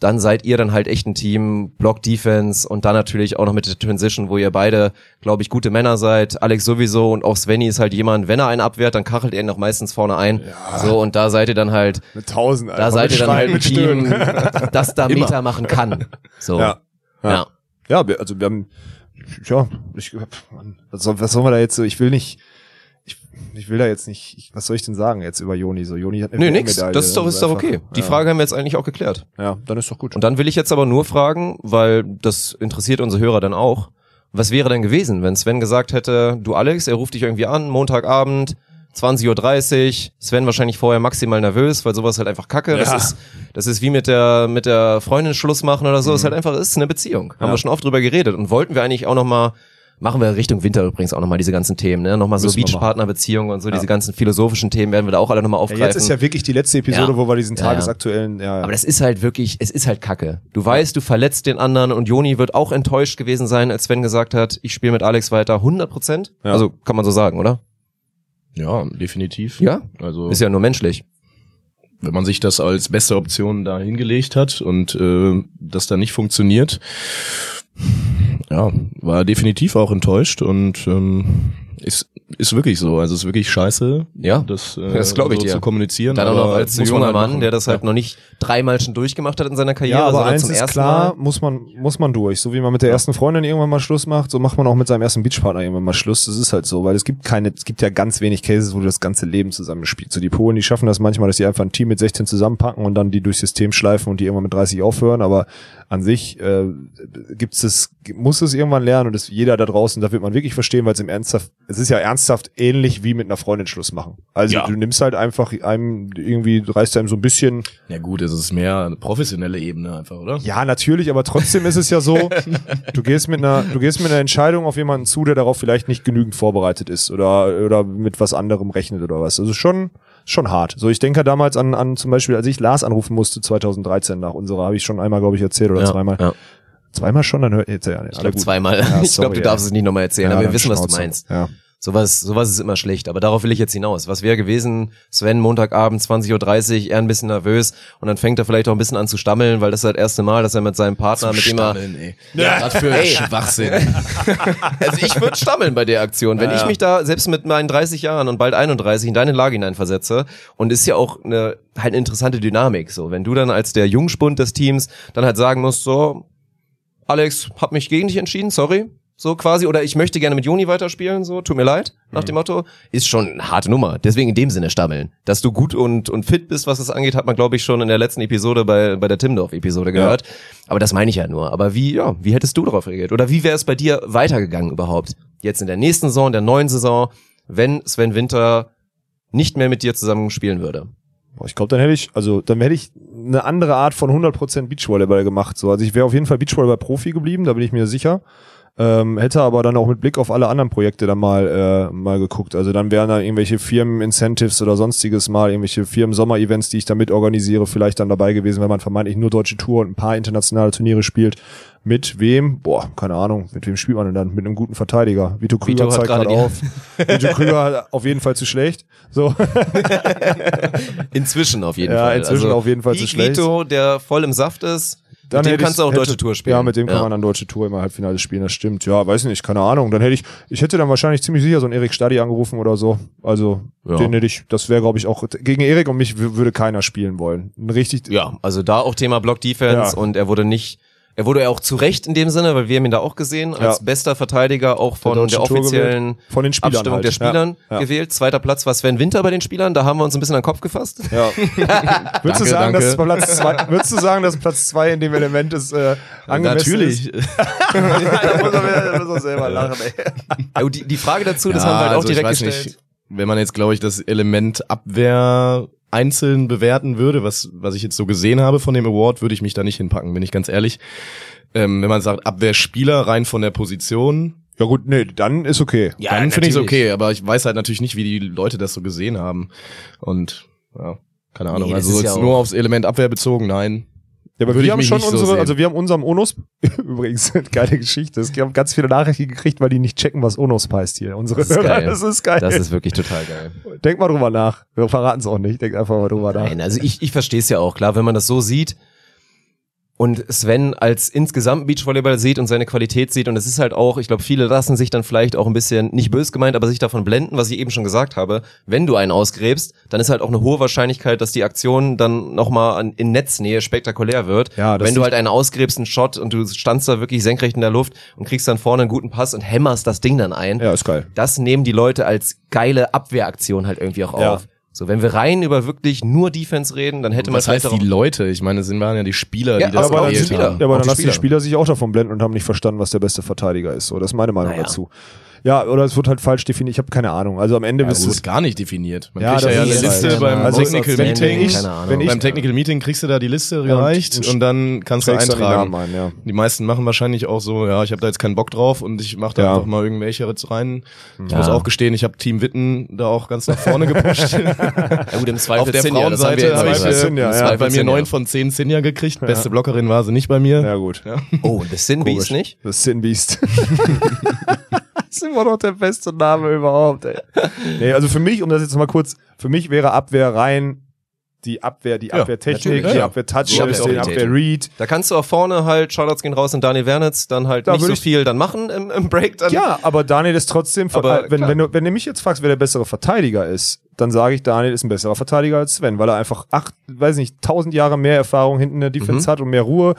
dann seid ihr dann halt echt ein Team, Block Defense und dann natürlich auch noch mit der Transition, wo ihr beide, glaube ich, gute Männer seid. Alex sowieso und auch Svenny ist halt jemand, wenn er einen abwehrt, dann kachelt er ihn noch meistens vorne ein. So, und da seid ihr dann halt, Mit tausend, da seid ihr dann halt ein Team, das da Meter machen kann. So. Ja. Ja. Ja. Ja, wir, also wir haben, ja, ich, was, soll, was sollen wir da jetzt so, ich will nicht, ich, will da jetzt nicht, ich, was soll ich denn sagen jetzt über Joni? So, Joni hat eine Nö, nix. Das ist doch, ist doch okay. Die ja. Frage haben wir jetzt eigentlich auch geklärt. Ja, dann ist doch gut. Und dann will ich jetzt aber nur fragen, weil das interessiert unsere Hörer dann auch. Was wäre denn gewesen, wenn Sven gesagt hätte, du Alex, er ruft dich irgendwie an, Montagabend, 20.30 Uhr, Sven wahrscheinlich vorher maximal nervös, weil sowas halt einfach kacke. Das Ja. ist, das ist wie mit der, mit der Freundin Schluss machen oder so. Das ist halt einfach, ist eine Beziehung. Haben Mhm. Ja. wir schon oft drüber geredet und wollten wir eigentlich auch noch mal Machen wir Richtung Winter übrigens auch nochmal diese ganzen Themen, ne? Nochmal so. Beachpartnerbeziehungen und so, diese ganzen philosophischen Themen werden wir da auch alle nochmal ja, aufgreifen. jetzt ist ja wirklich die letzte Episode, Ja. wo wir diesen Ja, ja. tagesaktuellen, ja, ja. Aber das ist halt wirklich, es ist halt Kacke. Du weißt, du verletzt den anderen und Joni wird auch enttäuscht gewesen sein, als Sven gesagt hat, ich spiele mit Alex weiter 100 Prozent. Ja. Also kann man so sagen, oder? Ja, definitiv. Ja. Also Ist ja nur menschlich. wenn man sich das als beste Option da hingelegt hat und äh, das dann nicht funktioniert, ja, war definitiv auch enttäuscht und ähm, ist ist wirklich so. Also ist wirklich scheiße, Ja, das, äh, das glaub ich so dir. zu kommunizieren. Dann auch aber noch als junger halt Mann, machen. der das halt ja. noch nicht dreimal schon durchgemacht hat in seiner Karriere, Ja, aber eins zum ist ersten klar, Mal. muss man, muss man durch. So wie man mit der ersten Freundin irgendwann mal Schluss macht, so macht man auch mit seinem ersten Beachpartner irgendwann mal Schluss. Das ist halt so, weil es gibt keine, es gibt ja ganz wenig Cases, wo du das ganze Leben zusammenspielst. So die Polen, die schaffen das manchmal, dass die einfach ein Team mit 16 zusammenpacken und dann die durchs System schleifen und die irgendwann mit 30 aufhören. Aber an sich äh, gibt's es, muss es irgendwann lernen und das jeder da draußen, da wird man wirklich verstehen, weil es im ernsthaft, es ist ja ernsthaft ähnlich wie mit einer Freundin Schluss machen. Also Ja. du nimmst halt einfach einem irgendwie, reißt einem so ein bisschen Ja gut, es ist mehr eine professionelle Ebene einfach, oder? ja, natürlich, aber trotzdem ist es ja so, du gehst mit einer, du gehst mit einer Entscheidung auf jemanden zu, der darauf vielleicht nicht genügend vorbereitet ist oder, oder mit was anderem rechnet oder was. Also schon, schon hart. So, ich denke damals an, an zum Beispiel, als ich Lars anrufen musste 2013 nach unserer, habe ich schon einmal, glaube ich, erzählt oder Ja, zweimal. Ja. Zweimal schon, dann hört jetzt ja nicht. Ich glaube zweimal. ich sorry, glaube, du darfst es nicht nochmal erzählen, Ja, aber wir wissen, was du Schnauze. meinst. Ja. Sowas, sowas ist immer schlecht, aber darauf will ich jetzt hinaus. Was wäre gewesen, Sven Montagabend 20.30 Uhr, er ein bisschen nervös und dann fängt er vielleicht auch ein bisschen an zu stammeln, weil das ist das erste Mal, dass er mit seinem Partner, mit dem er Stammeln, ey. Ja, was für ein Schwachsinn. Also ich würde stammeln bei der Aktion, wenn ich mich da selbst mit meinen 30 Jahren und bald 31 in deine Lage hineinversetze und ist ja auch eine halt eine interessante Dynamik so, wenn du dann als der Jungspund des Teams dann halt sagen musst so Alex, hab mich gegen dich entschieden, sorry. So quasi, oder ich möchte gerne mit Joni weiterspielen, so, tut mir leid, nach Mhm. dem Motto, ist schon eine harte Nummer. Deswegen in dem Sinne stammeln. Dass du gut und, und fit bist, was das angeht, hat man, glaube ich, schon in der letzten Episode bei, bei der Timdorf-Episode gehört. Aber das meine ich ja nur. Aber wie, ja, wie hättest du darauf reagiert? Oder wie wäre es bei dir weitergegangen überhaupt? Jetzt in der nächsten Saison, der neuen Saison, wenn Sven Winter nicht mehr mit dir zusammen spielen würde. Ich glaube, dann hätte ich, also dann hätte ich eine andere Art von 100% Beachvolleyball gemacht. So, also ich wäre auf jeden Fall Beachvolleyball-Profi geblieben, da bin ich mir sicher. Ähm, hätte aber dann auch mit Blick auf alle anderen Projekte dann mal äh, mal geguckt. Also dann wären da irgendwelche Firmen-Incentives oder sonstiges mal, irgendwelche Firmen-Sommer-Events, die ich damit organisiere, vielleicht dann dabei gewesen, wenn man vermeintlich nur deutsche Tour und ein paar internationale Turniere spielt. Mit wem? Boah, keine Ahnung. Mit wem spielt man denn dann? Mit einem guten Verteidiger. Vito Krüger Vito zeigt gerade auf. Vito Krüger auf jeden Fall zu schlecht. So. Inzwischen auf jeden Ja, Fall. Also inzwischen auf jeden Fall zu schlecht. Vito, der voll im Saft ist, Dann mit dem kannst du auch hätte- deutsche Tour spielen. Ja, mit dem kann man dann deutsche Tour im Halbfinale spielen, das stimmt. Ja, weiß nicht, keine Ahnung. Dann hätte ich, ich hätte dann wahrscheinlich ziemlich sicher so einen Erik Stadi angerufen oder so. Also, Ja. den hätte ich, das wäre glaube ich auch, gegen Erik und mich würde keiner spielen wollen. Ein Richtig, Ja, also da auch Thema Block Defense Ja. und er wurde nicht, er wurde ja auch zu Recht in dem Sinne, weil wir haben ihn da auch gesehen, als Ja. bester Verteidiger auch von Der der, offiziellen. Von den Spielern Abstimmung halt. der Spielern Ja. Ja. gewählt. Zweiter Platz war Sven Winter bei den Spielern, da haben wir uns ein bisschen an den Kopf gefasst. ja. würdest du Danke, sagen, dass danke. Platz zwei, würdest du sagen, dass Platz zwei in dem Element ist, äh, angemessen Natürlich. ist? da muss er, da muss er selber lachen, ey. Die, die Frage dazu, das Ja, haben wir halt auch also ich direkt gestellt. nicht, wenn man jetzt, glaube ich, das Element Abwehr einzeln bewerten würde, was, was ich jetzt so gesehen habe von dem Award, würde ich mich da nicht hinpacken, bin ich ganz ehrlich. Ähm, wenn man sagt Abwehrspieler rein von der Position, Ja gut, nee, dann ist okay. Ja, dann finde ich es okay, aber ich weiß halt natürlich nicht, wie die Leute das so gesehen haben. Und ja, keine Ahnung. Nee, also ist ja jetzt auch- nur aufs Element Abwehr bezogen, nein. Ja, aber wir haben schon so unsere, sehen. also wir haben unserem Onus, übrigens, geile Geschichte, es haben ganz viele Nachrichten gekriegt, weil die nicht checken, was Onus heißt hier. Unsere Das ist geil. Das ist geil. Das ist wirklich total geil. Denk mal drüber nach. Wir verraten es auch nicht. Denk einfach mal drüber nach. Nein, also ich, ich verstehe es ja auch, klar, wenn man das so sieht und Sven als insgesamt Beachvolleyball sieht und seine Qualität sieht und es ist halt auch, ich glaube, viele lassen sich dann vielleicht auch ein bisschen, nicht bös gemeint, aber sich davon blenden, was ich eben schon gesagt habe, wenn du einen ausgräbst, dann ist halt auch eine hohe Wahrscheinlichkeit, dass die Aktion dann nochmal in Netznähe spektakulär wird. Ja, das wenn du halt einen ausgräbst, einen Shot und du standst da wirklich senkrecht in der Luft und kriegst dann vorne einen guten Pass und hämmerst das Ding dann ein Ja, ist geil. das nehmen die Leute als geile Abwehraktion halt irgendwie auch Ja. auf. So, wenn wir rein über wirklich nur Defense reden, dann hätte man Was heißt die Leute? Ich meine, es sind waren ja die Spieler, Ja, die das aber gewählt Spieler. haben. Ja, aber Auch dann die lassen die Spieler. Spieler sich auch davon blenden und haben nicht verstanden, was der beste Verteidiger ist. So, das ist meine Meinung Naja. dazu. Ja, oder es wird halt falsch definiert. Ich habe keine Ahnung. Also am Ende Ja, ist es es ist gar nicht definiert. Man Ja, kriegt ja, das ja eine ist Liste halt- beim Also Technical Meeting. ich- keine Ahnung. wenn ich beim Technical Meeting kriegst du da die Liste gereicht und und, dann kannst du trägst dann die eintragen. Namen ein, ja. Die meisten machen wahrscheinlich auch so, ja, ich habe da jetzt keinen Bock drauf und ich mache da Ja. einfach mal irgendwelche Ritz rein. Ich Ja. muss auch gestehen, ich habe Team Witten da auch ganz nach vorne gepusht. ja gut, im Zweifel Auf der Frauenseite jetzt habe ich äh, ja. bei mir neun von zehn Sinja gekriegt. Beste Blockerin war sie nicht bei mir. Ja, gut. Oh, das Sin Beast nicht? Das Sin Beast. das ist immer noch der beste Name überhaupt, ey. Nee, also für mich, um das jetzt mal kurz, für mich wäre Abwehr rein die Abwehr, die Ja, Abwehrtechnik, die ja. Abwehr-Touch, Die den Abwehrqualität. Abwehr-Read. Da kannst du auch vorne halt, Shoutouts gehen raus und Daniel Wernitz, dann halt Da nicht so viel dann machen im, im Break. Dann. Ja, aber Daniel ist trotzdem, Aber wenn, wenn, du, wenn du mich jetzt fragst, wer der bessere Verteidiger ist, dann sage ich, Daniel ist ein besserer Verteidiger als Sven, weil er einfach acht, weiß nicht, tausend Jahre mehr Erfahrung hinten in der Defense Mhm. hat und mehr Ruhe,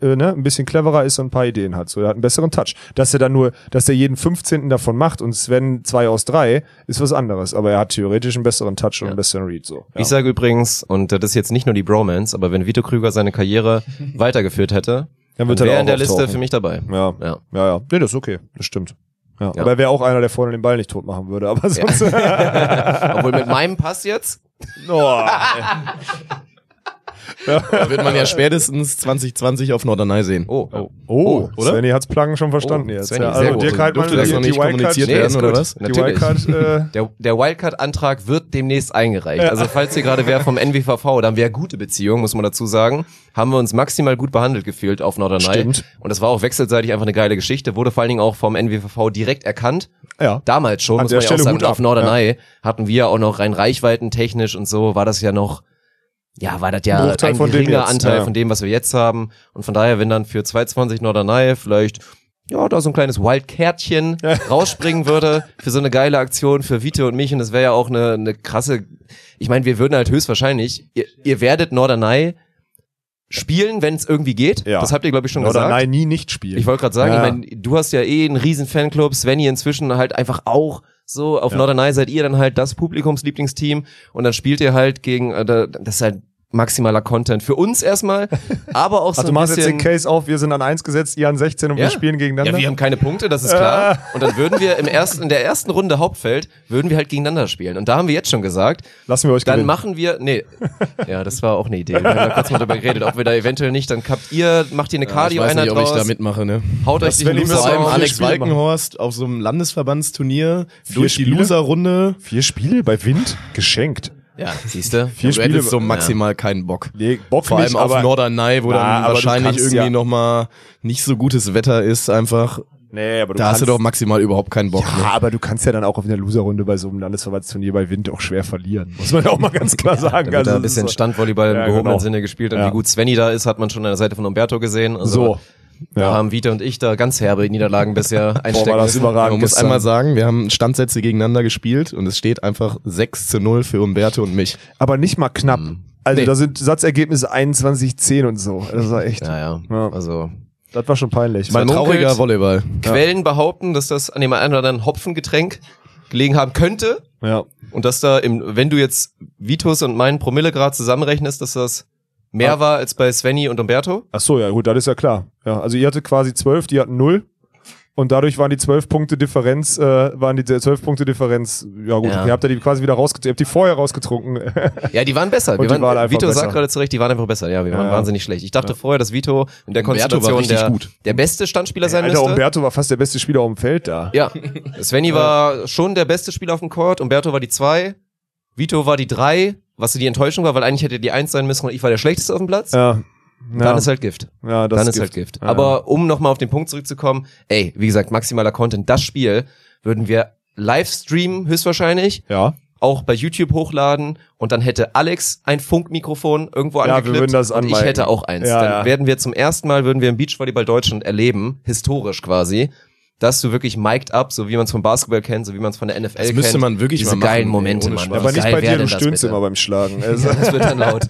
äh, ne, ein bisschen cleverer ist und ein paar Ideen hat. So, er hat einen besseren Touch. Dass er dann nur, dass er jeden 15. davon macht und Sven zwei aus drei, ist was anderes. Aber er hat theoretisch einen besseren Touch und einen besseren Read. So. Ja. Ich sage übrigens, und das ist jetzt nicht nur die Bromance, aber wenn Vito Krüger seine Karriere weitergeführt hätte, Dann wird er wäre in der auch Liste auftauchen. für mich dabei. ja. Ja. ja, ja. Nee, das ist okay. Das stimmt. Ja. Ja. Aber er wäre auch einer, der vorne den Ball nicht tot machen würde. Aber sonst. Obwohl mit meinem Pass jetzt, oh, Da wird man ja spätestens 2020 auf Norderney sehen. oh, Oh, Oh, oder? Svenny hat's Plagen schon verstanden Oh, jetzt. Svenny, ja, also. Dirk Heidmann, Durfte das noch nicht Wildcard, kommuniziert werden, oder was? die Natürlich. Wildcard, äh, Der, der Wildcard-Antrag wird demnächst eingereicht. Also falls hier gerade wer vom NWVV, da haben wir ja gute Beziehungen, muss man dazu sagen, haben wir uns maximal gut behandelt gefühlt auf Norderney. Stimmt. Und das war auch wechselseitig einfach eine geile Geschichte, wurde vor allen Dingen auch vom NWVV direkt erkannt. ja. Damals schon, An muss man ja auch sagen, auf Norderney hatten wir auch noch rein reichweitentechnisch und so, war das ja noch, ja, war das ja ein dem geringer Anteil ja. von dem, was wir jetzt haben. Und von daher, wenn dann für 220 Norderney vielleicht ja, da so ein kleines Wildkärtchen rausspringen würde für so eine geile Aktion für Vito und mich und das wäre ja auch eine, eine krasse, ich meine, wir würden halt höchstwahrscheinlich, ihr, ihr werdet Norderney spielen, wenn es irgendwie geht. Ja. Das habt ihr, glaube ich, schon Oder gesagt. nein, nie nicht spielen. Ich wollte gerade sagen, Ja. ich meine, du hast ja eh einen riesen Fanclub, Svenny inzwischen halt einfach auch so, auf Norderney seid ihr dann halt das Publikumslieblingsteam und dann spielt ihr halt gegen, äh, da- das ist halt maximaler Content für uns erstmal, aber auch so Also du ein machst jetzt bisschen... den Case auf, wir sind an eins gesetzt, ihr an 16 und wir spielen gegeneinander. Ja, wir haben keine Punkte, das ist klar. Und dann würden wir im ersten, in der ersten Runde Hauptfeld, würden wir halt gegeneinander spielen. Und da haben wir jetzt schon gesagt, Lassen wir euch dann gewinnen. machen wir, nee, ja, das war auch eine Idee. Wir haben da kurz mal drüber geredet, ob wir da eventuell nicht, dann habt ihr, macht ihr eine ich Cardio weiß einer nicht, ob ich da mitmache, ne? haut euch die Loser Vor allem vier. Alex Spiele machen. Walkenhorst auf so einem Landesverbandsturnier durch die Spiele? Loserrunde. Vier Spiele bei Wind geschenkt. Ja, siehst du? Vier Du hättest so Ja. maximal keinen Bock. Nee, Bock Vor nicht, allem auf Norderney, wo Na, dann wahrscheinlich kannst irgendwie ja- noch mal nicht so gutes Wetter ist einfach. Nee, aber du Da kannst, hast du doch maximal überhaupt keinen Bock. Ja, aber du kannst ja dann auch auf einer Loserrunde bei so einem Landesverbandsturnier bei Wind auch schwer verlieren. Muss man ja auch mal ganz klar sagen. Da wird da ein ist bisschen so- Standvolleyball im Ja, gehobenen genau. Sinne gespielt. Und Ja. wie gut Svenny da ist, hat man schon an der Seite von Umberto gesehen. Also So. Da Ja. haben Vita und ich da ganz herbe Niederlagen bisher Boah, einstecken war das müssen. überragend. Man muss gestern. einmal sagen, wir haben Standsätze gegeneinander gespielt und es steht einfach 6 zu 0 für Umberto und mich. aber nicht mal knapp. Also Nee. da sind Satzergebnisse 21-10 und so. Das war echt. Ja, ja. Ja. Also Das war schon peinlich. Man trauriger Volleyball. Quellen behaupten, dass das an dem einen oder anderen Hopfengetränk gelegen haben könnte. Ja. Und dass da, im, wenn du jetzt Vitus und meinen Promillegrad zusammenrechnest, dass das mehr Ah. war als bei Svenny und Umberto. Ach so, ja gut, das ist ja klar. Ja, also ihr hattet quasi 12, die hatten 0. Und dadurch waren die 12 Punkte Differenz, äh, waren die 12 Punkte Differenz, ja gut, Ja. ihr habt ja die quasi wieder rausgetrunken, ihr habt die vorher rausgetrunken. Ja, die waren besser. Wir die waren, waren Vito besser. sagt gerade zurecht, die waren einfach besser. Ja, wir waren Ja. wahnsinnig schlecht. Ich dachte vorher, dass Vito in der Konstellation der, der beste Standspieler sein Alter, müsste. Umberto war fast der beste Spieler auf dem Feld da. Ja, Svenny war schon der beste Spieler auf dem Court, Umberto war die zwei, Vito war die drei, was die Enttäuschung war, weil eigentlich hätte die eins sein müssen und ich war der schlechteste auf dem Platz. Ja. Dann ja. ist halt Gift. ja, das Dann ist halt Gift. Ja. Aber um nochmal auf den Punkt zurückzukommen, ey, wie gesagt, maximaler Content, das Spiel würden wir live streamen, höchstwahrscheinlich, ja. auch bei YouTube hochladen und dann hätte Alex ein Funkmikrofon irgendwo Ja, wir angeklippt würden das und ich hätte auch eins. Ja, dann werden wir zum ersten Mal, würden wir im Beachvolleyball Deutschland erleben, historisch quasi, dass du wirklich mic'd up, so wie man es vom Basketball kennt, so wie man es von der NFL Das kennt. müsste man wirklich Diese mal machen, geilen ey, Momente, ohne Mann. Aber nicht geil bei dir, du das stöhnst immer beim Schlagen. Also, Das wird dann laut.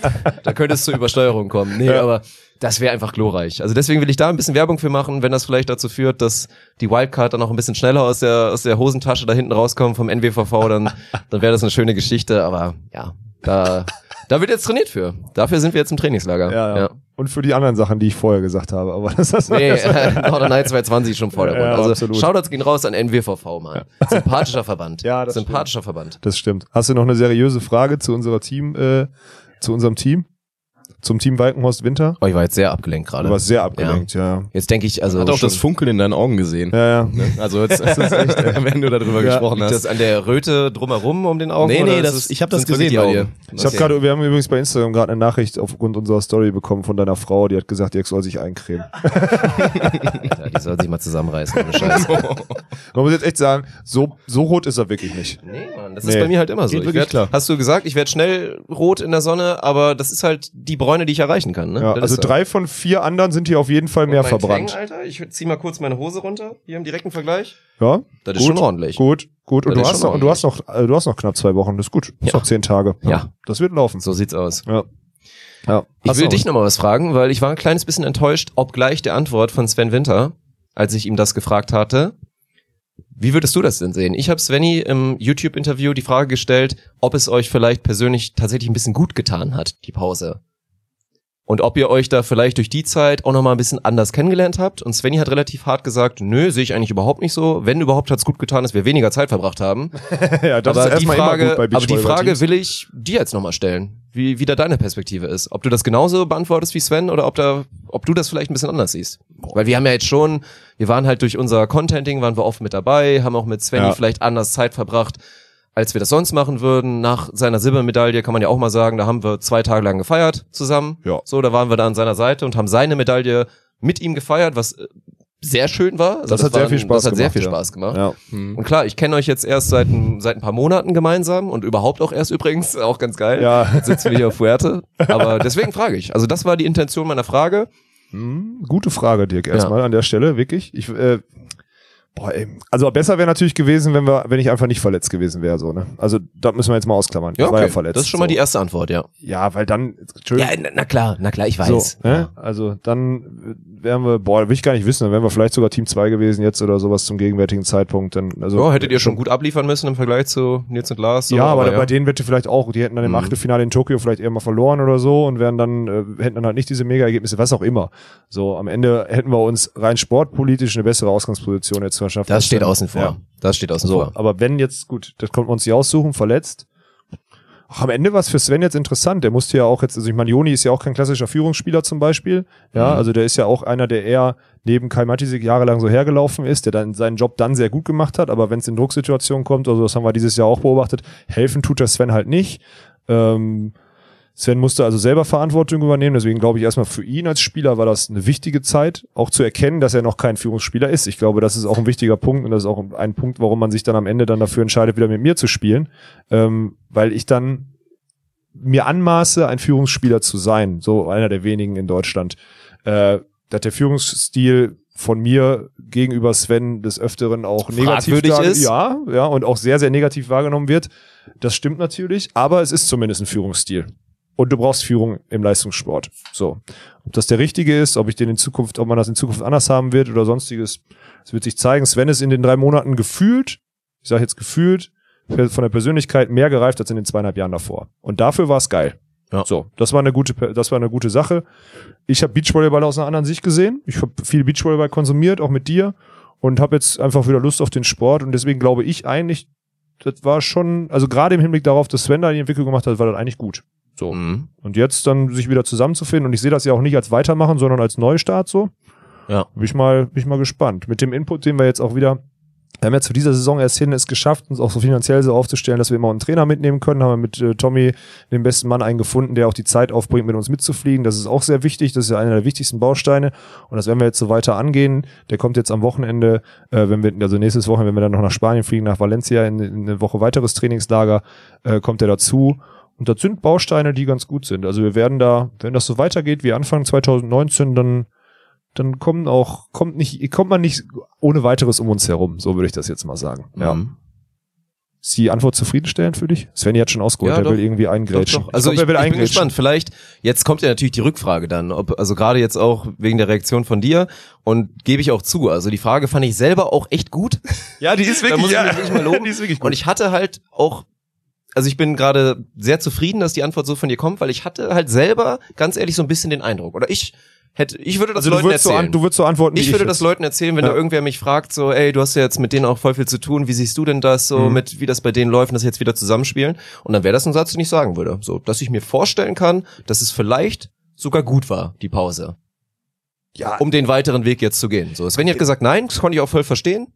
da könnte es zur Übersteuerung kommen. Nee, Ja. aber das wäre einfach glorreich. Also deswegen will ich da ein bisschen Werbung für machen, wenn das vielleicht dazu führt, dass die Wildcard dann auch ein bisschen schneller aus der, aus der Hosentasche da hinten rauskommt vom NWVV, dann, dann wäre das eine schöne Geschichte. Aber ja, da, da wird jetzt trainiert für. Dafür sind wir jetzt im Trainingslager. ja, ja. Und für die anderen Sachen, die ich vorher gesagt habe. Aber das ist Nee, Northern Night 220 ist schon Vordergrund. Ja, also absolut. Shoutouts gehen raus an NWVV, Mann. Sympathischer Verband. Ja, das Sympathischer Verband. Das stimmt. Hast du noch eine seriöse Frage zu unserer Team, äh, zu unserem Am Zum Team Walkenhorst Winter? Oh, ich war jetzt sehr abgelenkt gerade. Du warst sehr abgelenkt, ja. Jetzt denke ich, also Hat auch das Funkeln in deinen Augen gesehen. Ja, ja. Ne? Also jetzt, das ist echt, wenn du darüber Ja, gesprochen hast. das an der Röte drumherum um den Augen? Nee, nee, oder das- ist ich hab das gesehen die bei Augen? Ich habe Okay. gerade, wir haben übrigens bei Instagram gerade eine Nachricht aufgrund unserer Story bekommen von deiner Frau, die hat gesagt, Dirk soll sich eincremen. Alter, die soll sich mal zusammenreißen, ohne Scheiß. Man muss jetzt echt sagen, so, so rot ist er wirklich nicht. Nee, Mann, das Nee. ist bei mir halt immer so. Geht Ich wirklich werd, klar. Hast du gesagt, ich werde schnell rot in der Sonne, aber das ist halt die Bräune, die ich erreichen kann. Ne? Ja, also ist so. drei von vier anderen sind hier auf jeden Fall Und mehr verbrannt. Tang, Alter, ich zieh mal kurz meine Hose runter, hier im direkten Vergleich. Ja, Das ist schon ordentlich. Gut, gut. Und Das du ist hast, noch, und du hast noch, äh, du hast noch knapp zwei Wochen. Das ist gut. Das ist Ja. noch zehn Tage. Ja. Das wird laufen. So sieht's aus. Ja. Ja. Ich will dich nochmal was fragen, weil ich war ein kleines bisschen enttäuscht, obgleich der Antwort von Sven Winter, als ich ihm das gefragt hatte. Wie würdest du das denn sehen? Ich habe Svenny im YouTube-Interview die Frage gestellt, ob es euch vielleicht persönlich tatsächlich ein bisschen gut getan hat, die Pause. Und ob ihr euch da vielleicht durch die Zeit auch nochmal ein bisschen anders kennengelernt habt. Und Svenny hat relativ hart gesagt, nö, sehe ich eigentlich überhaupt nicht so. Wenn überhaupt hat's gut getan, dass wir weniger Zeit verbracht haben. ja, das aber ist die Frage, aber die Frage will ich dir jetzt nochmal stellen, wie, wie da deine Perspektive ist. Ob du das genauso beantwortest wie Sven oder ob da, ob du das vielleicht ein bisschen anders siehst. Weil wir haben ja jetzt schon, wir waren halt durch unser Contenting, waren wir oft mit dabei, haben auch mit Sven Ja. vielleicht anders Zeit verbracht, als wir das sonst machen würden. Nach seiner Silbermedaille kann man ja auch mal sagen, da haben wir zwei Tage lang gefeiert zusammen. Ja. So, da waren wir da an seiner Seite und haben seine Medaille mit ihm gefeiert, was äh, sehr schön war. Also Das hat sehr war viel ein- Spaß Das hat sehr gemacht, viel ja. Spaß gemacht. Ja. Und klar, ich kenne euch jetzt erst seit, ein- seit ein paar Monaten gemeinsam und überhaupt auch erst übrigens, auch ganz geil. Ja. Jetzt sitzen wir hier auf Fuerte. Aber deswegen frage ich. Also das war die Intention meiner Frage. Hm, gute Frage, Dirk, erstmal an der Stelle, wirklich. Ich, äh, Boah, ey. Also besser wäre natürlich gewesen, wenn wir, wenn ich einfach nicht verletzt gewesen wäre, so, ne? Also, da müssen wir jetzt mal ausklammern. Ich war ja verletzt. das ist schon mal so. die erste Antwort, ja. Ja, weil dann, Ja, Entschuldigung. na, na klar, na klar, ich so, weiß. ne? Also, dann wären wir, boah, will ich gar nicht wissen, dann wären wir vielleicht sogar Team 2 gewesen jetzt oder sowas zum gegenwärtigen Zeitpunkt, dann, also. Ja, hättet ihr schon gut abliefern müssen im Vergleich zu Nils und Lars? so, Ja, aber, ja. bei denen hätte vielleicht auch, die hätten dann im Mhm. Achtelfinale in Tokio vielleicht eher mal verloren oder so und wären dann, äh, hätten dann halt nicht diese Mega-Ergebnisse, was auch immer. So, am Ende hätten wir uns rein sportpolitisch eine bessere Ausgangsposition jetzt verschafft. Das steht außen vor. Ja. Das steht außen So, vor. aber wenn jetzt, gut, das konnten wir uns nicht aussuchen, verletzt. Ach, am Ende war es für Sven jetzt interessant. Der musste ja auch jetzt, also ich meine, Joni ist ja auch kein klassischer Führungsspieler zum Beispiel. Ja, also der ist ja auch einer, der eher neben Kai Matisik jahrelang so hergelaufen ist, der dann seinen Job dann sehr gut gemacht hat, aber wenn es in Drucksituationen kommt, also das haben wir dieses Jahr auch beobachtet, helfen tut der Sven halt nicht. Ähm, Sven musste also selber Verantwortung übernehmen, deswegen glaube ich erstmal für ihn als Spieler war das eine wichtige Zeit, auch zu erkennen, dass er noch kein Führungsspieler ist. Ich glaube, das ist auch ein wichtiger Punkt und das ist auch ein Punkt, warum man sich dann am Ende dann dafür entscheidet, wieder mit mir zu spielen, ähm, weil ich dann mir anmaße, ein Führungsspieler zu sein, so einer der wenigen in Deutschland, äh, dass der Führungsstil von mir gegenüber Sven des Öfteren auch negativ ist? ja, ja, und auch sehr, sehr negativ wahrgenommen wird. Das stimmt natürlich, aber es ist zumindest ein Führungsstil. Und du brauchst Führung im Leistungssport. So. Ob das der richtige ist, ob ich den in Zukunft, ob man das in Zukunft anders haben wird oder sonstiges, das wird sich zeigen. Sven ist in den drei Monaten gefühlt, ich sage jetzt gefühlt, von der Persönlichkeit mehr gereift als in den zweieinhalb Jahren davor. Und dafür war es geil. Ja. So, das war eine gute, das war eine gute Sache. Ich habe Beachvolleyball aus einer anderen Sicht gesehen. Ich habe viel Beachvolleyball konsumiert, auch mit dir, und habe jetzt einfach wieder Lust auf den Sport. Und deswegen glaube ich eigentlich, das war schon, also gerade im Hinblick darauf, dass Sven da die Entwicklung gemacht hat, war das eigentlich gut. So. Mhm. Und jetzt dann sich wieder zusammenzufinden, und ich sehe das ja auch nicht als Weitermachen, sondern als Neustart so. Ja. Bin ich mal, bin ich mal gespannt. Mit dem Input, den wir jetzt auch wieder, wir haben jetzt zu dieser Saison erst hin es geschafft, uns auch so finanziell so aufzustellen, dass wir immer einen Trainer mitnehmen können. Haben wir mit äh, Tommy den besten Mann einen gefunden, der auch die Zeit aufbringt, mit uns mitzufliegen. Das ist auch sehr wichtig. Das ist ja einer der wichtigsten Bausteine. Und das werden wir jetzt so weiter angehen. Der kommt jetzt am Wochenende, äh, wenn wir, also nächstes Wochenende, wenn wir dann noch nach Spanien fliegen, nach Valencia in, in eine Woche weiteres Trainingslager, äh, kommt er dazu. Und das sind Bausteine, die ganz gut sind. Also wir werden da, wenn das so weitergeht wie Anfang 2019, dann, dann kommen auch, kommt nicht, kommt man nicht ohne weiteres um uns herum. So würde ich das jetzt mal sagen. Ja. Mhm. Ist die Antwort zufriedenstellend für dich? Svenny hat schon ausgeholt, Ja, er will irgendwie eingrätschen. Doch, doch. Also ich, glaub, will ich bin gespannt. Vielleicht, jetzt kommt ja natürlich die Rückfrage dann, ob, also gerade jetzt auch wegen der Reaktion von dir und gebe ich auch zu. Also die Frage fand ich selber auch echt gut. Ja, die ist da muss ich wirklich mal loben. die ist wirklich Und ich hatte halt auch, also ich bin gerade sehr zufrieden, dass die Antwort so von dir kommt, weil ich hatte halt selber ganz ehrlich so ein bisschen den Eindruck. Oder ich hätte, ich würde das also Leuten so erzählen. an, du würdest so antworten, wie ich würde das. Leuten erzählen, wenn Ja. da irgendwer mich fragt, so, ey, du hast ja jetzt mit denen auch voll viel zu tun, wie siehst du denn das so Mhm. mit, wie das bei denen läuft und das jetzt wieder zusammenspielen? Und dann wäre das ein Satz, den ich sagen würde. So, dass ich mir vorstellen kann, dass es vielleicht sogar gut war, die Pause, Ja, um den weiteren Weg jetzt zu gehen. So, Sven hat gesagt, nein, das konnte ich auch voll verstehen,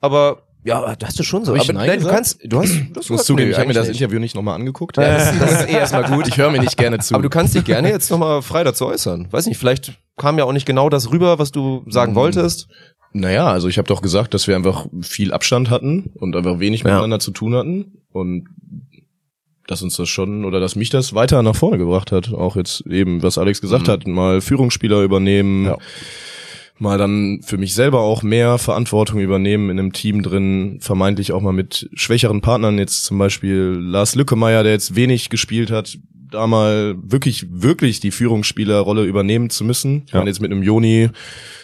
aber ja, das hast du schon so. Hab ich aber Nein nein, du kannst, du hast, du Ich muss zugeben, ich habe mir das Interview nicht nochmal angeguckt. Ja, das, das ist eh erstmal gut. Ich höre mir nicht gerne zu. Aber du kannst dich gerne jetzt nochmal frei dazu äußern. Weiß nicht, vielleicht kam ja auch nicht genau das rüber, was du sagen Mhm. wolltest. Naja, also ich habe doch gesagt, dass wir einfach viel Abstand hatten und einfach wenig Ja. miteinander zu tun hatten und dass uns das schon oder dass mich das weiter nach vorne gebracht hat. Auch jetzt eben, was Alex gesagt Mhm. hat, mal Führungsspieler übernehmen, Ja. Mal dann für mich selber auch mehr Verantwortung übernehmen in einem Team drin, vermeintlich auch mal mit schwächeren Partnern, jetzt zum Beispiel Lars Lückemeier, der jetzt wenig gespielt hat, da mal wirklich, wirklich die Führungsspielerrolle übernehmen zu müssen. Ich Ja. meine, jetzt mit einem Joni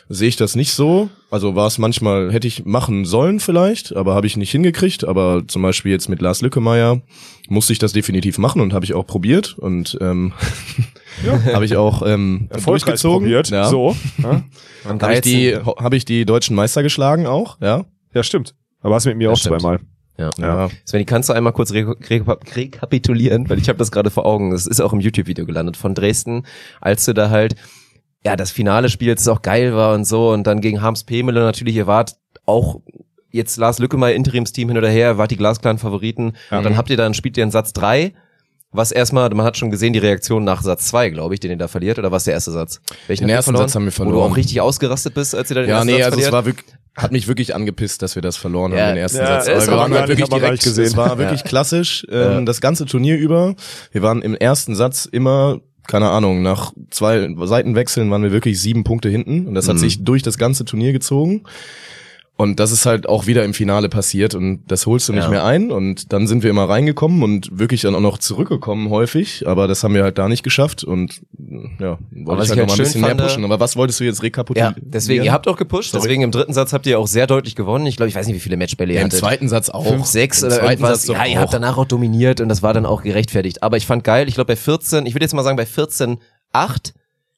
sehe ich das nicht so. Also war es manchmal, hätte ich machen sollen vielleicht, aber habe ich nicht hingekriegt. Aber zum Beispiel jetzt mit Lars Lückemeier musste ich das definitiv machen und habe ich auch probiert und ähm, habe ich auch ähm, erfolgreich durchgezogen. probiert. Ja. So. Ja? Habe ich die, habe ich die deutschen Meister geschlagen auch, ja. ja, stimmt. Aber hast mit mir Ja, auch stimmt. zweimal. Ja. Ja. Sven, kannst du einmal kurz re re rekapitulieren, weil ich habe das gerade vor Augen. Das ist auch im YouTube-Video gelandet von Dresden, als du da halt ja das Finale spielst, das auch geil war und so und dann gegen Harms Pemele natürlich, ihr wart auch jetzt Lars Lückemeier Interimsteam hin oder her, wart die glasklaren Favoriten Ja. und dann habt ihr dann spielt ihr in Satz drei was erstmal, man hat schon gesehen, die Reaktion nach Satz zwei, glaube ich, den ihr da verliert, oder was der erste Satz? Welchen Den ersten verloren? Satz haben wir Wo verloren. du auch richtig ausgerastet bist, als ihr da den Ja, ersten nee, Satz also es verliert? war wirklich, hat mich wirklich angepisst, dass wir das verloren Ja, haben, den ersten ja, Satz. Aber wir aber waren halt wirklich direkt, gesehen. es war wirklich klassisch, ähm, das ganze Turnier über. Wir waren im ersten Satz immer, keine Ahnung, nach zwei Seitenwechseln waren wir wirklich sieben Punkte hinten und das hat Mhm. sich durch das ganze Turnier gezogen. Und das ist halt auch wieder im Finale passiert und das holst du nicht Ja. mehr ein und dann sind wir immer reingekommen und wirklich dann auch noch zurückgekommen häufig, aber das haben wir halt da nicht geschafft und ja, wollte ich ich halt halt noch mal ein schön bisschen mehr fand, pushen. Aber was wolltest du jetzt Ja, rekapitulieren? deswegen, ihr habt auch gepusht, Sorry. deswegen im dritten Satz habt ihr auch sehr deutlich gewonnen. Ich glaube, ich weiß nicht, wie viele Matchbälle ihr ja, im hattet. zweiten Satz auch. Fünf, sechs Im oder irgendwas. Ja, ihr habt danach auch dominiert und das war dann auch gerechtfertigt. Aber ich fand geil, ich glaube bei 14, ich würde jetzt mal sagen bei 14, 8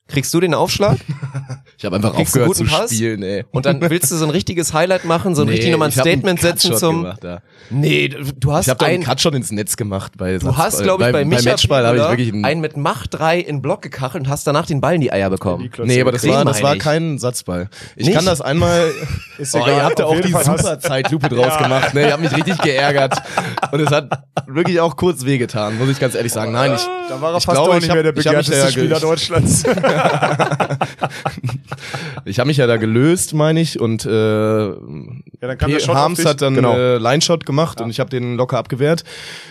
kriegst du den Aufschlag Ich habe einfach Kriegst du aufgehört zu Pass? spielen, ey. und dann willst du so ein richtiges Highlight machen, so ein richtig nochmal ein hab Statement setzen zum... Gemacht, da. Nee, du hast Ich habe da einen ein... Cut schon ins Netz gemacht. Bei Du hast, glaube ich, bei, bei Micha Matchball habe ich wirklich einen, einen mit Macht 3 in Block gekachelt und hast danach den Ball in die Eier bekommen. Nee, aber das war, das war ich. kein Satzball. Ich Nicht? kann das einmal. Ist oh, egal, ihr habt ja auf auch die Fall super Zeitlupe draus gemacht. Ne? Ihr habt mich richtig geärgert. Und es hat wirklich auch kurz wehgetan, muss ich ganz ehrlich sagen. Nein, ich, Da war er fast glaube, auch ich nicht hab- mehr der ich hab mich begehrteste Spieler Deutschlands. ich habe mich ja da gelöst, meine ich. Und äh, dann kam P. der Shot Harms hat dann Genau. äh, Line-Shot gemacht und ich habe den locker abgewehrt.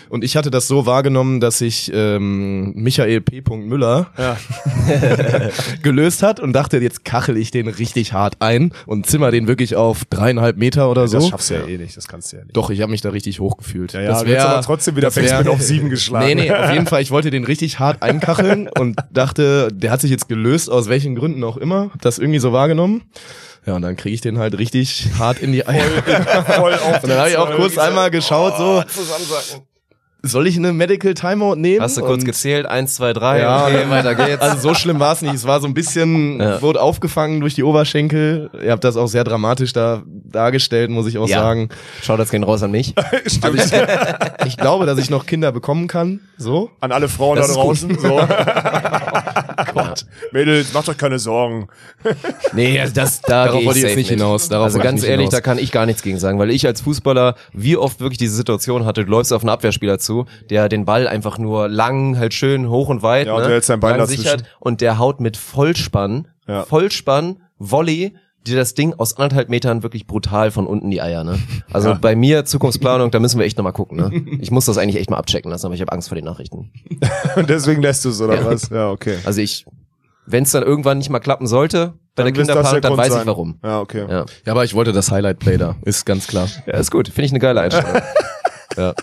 Und ich hatte das so wahrgenommen, dass sich ähm, Michael P. Müller gelöst hat und dachte, jetzt kachel ich den richtig hart ein und zimmer den wirklich auf dreieinhalb Meter oder so. Das schaffst du ja eh nicht, das kannst du ja nicht. Doch, ich habe mich da richtig hochgefühlt. Ja, ja, das du hättest wär- aber trotzdem wieder Backspin auf sieben geschlagen. Nee, nee, auf jeden Fall. Ich wollte den richtig hart einkacheln und dachte, der hat sich jetzt gelöst, aus welchen Gründen auch immer. Hab das irgendwie so wahrgenommen. Ja, und dann kriege ich den halt richtig hart in die Eier. Voll auf Und dann habe ich auch kurz einmal geschaut, so, soll ich eine Medical Timeout nehmen? Hast du kurz Und- gezählt, eins, zwei, drei, ja, okay, weiter geht's. Also so schlimm war es nicht. Es war so ein bisschen, Ja. wurde aufgefangen durch die Oberschenkel. Ihr habt das auch sehr dramatisch da dargestellt, muss ich auch Ja. sagen. Schau das gehen raus an mich. Also ich, ich glaube, dass ich noch Kinder bekommen kann. So. An alle Frauen Das da gut. draußen. So. Gott. Mädels, macht euch keine Sorgen. Nee, also das, da Darauf geh wollte ich jetzt nicht hinaus. Darauf also ganz ehrlich, hinaus. da kann ich gar nichts gegen sagen, weil ich als Fußballer wie oft wirklich diese Situation hatte, du läufst auf einen Abwehrspieler zu, der den Ball einfach nur lang, halt schön hoch und weit, Ja, und ne, du hältst dein Bein sichert und der haut mit Vollspann, Ja. Vollspann, Volley, dir das Ding aus anderthalb Metern wirklich brutal von unten die Eier, ne? Also Ja. bei mir Zukunftsplanung, da müssen wir echt nochmal gucken, ne? Ich muss das eigentlich echt mal abchecken lassen, aber ich habe Angst vor den Nachrichten. Und deswegen lässt du es, oder Ja. was? Ja, okay. Also ich, wenn es dann irgendwann nicht mal klappen sollte bei der Dann das Kinderplanung, der dann Grund weiß ich sein. warum. Ja, okay. Ja. Ja, aber ich wollte das Highlight Play da. Ist ganz klar. Ja, ist gut. Finde ich eine geile Einstellung. ja.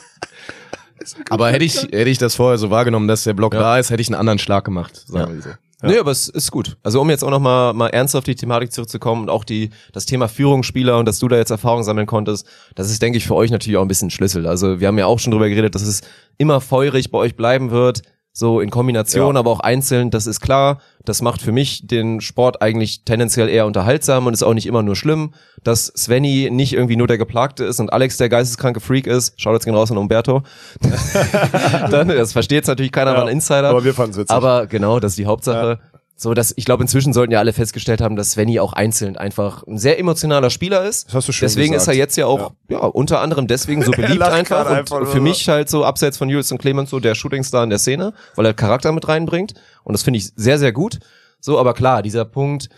Aber hätte ich, hätte ich das vorher so wahrgenommen, dass der Block da ist, hätte ich einen anderen Schlag gemacht. Sagen wir so. Nee, aber es ist gut. Also um jetzt auch noch mal, mal ernst auf die Thematik zurückzukommen und auch die, das Thema Führungsspieler und dass du da jetzt Erfahrung sammeln konntest, das ist, denke ich, für euch natürlich auch ein bisschen Schlüssel. Also wir haben ja auch schon drüber geredet, dass es immer feurig bei euch bleiben wird, so in Kombination, Ja. aber auch einzeln, das ist klar. Das macht für mich den Sport eigentlich tendenziell eher unterhaltsam und ist auch nicht immer nur schlimm, dass Svenny nicht irgendwie nur der Geplagte ist und Alex der geisteskranke Freak ist. Schaut jetzt gehen raus an Umberto. Dann, das versteht jetzt natürlich keiner, Ja, war ein Insider. aber wir fanden's witzig. Aber genau, das ist die Hauptsache. So, dass ich glaube, inzwischen sollten ja alle festgestellt haben, dass Svenny auch einzeln einfach ein sehr emotionaler Spieler ist. Das hast du schön deswegen gesagt. ist er jetzt ja auch ja. unter anderem deswegen so beliebt einfach, und einfach für mich halt so abseits von Jules und Clemens so der Shootingstar in der Szene, weil er Charakter mit reinbringt und das finde ich sehr sehr gut. So, aber klar, dieser Punkt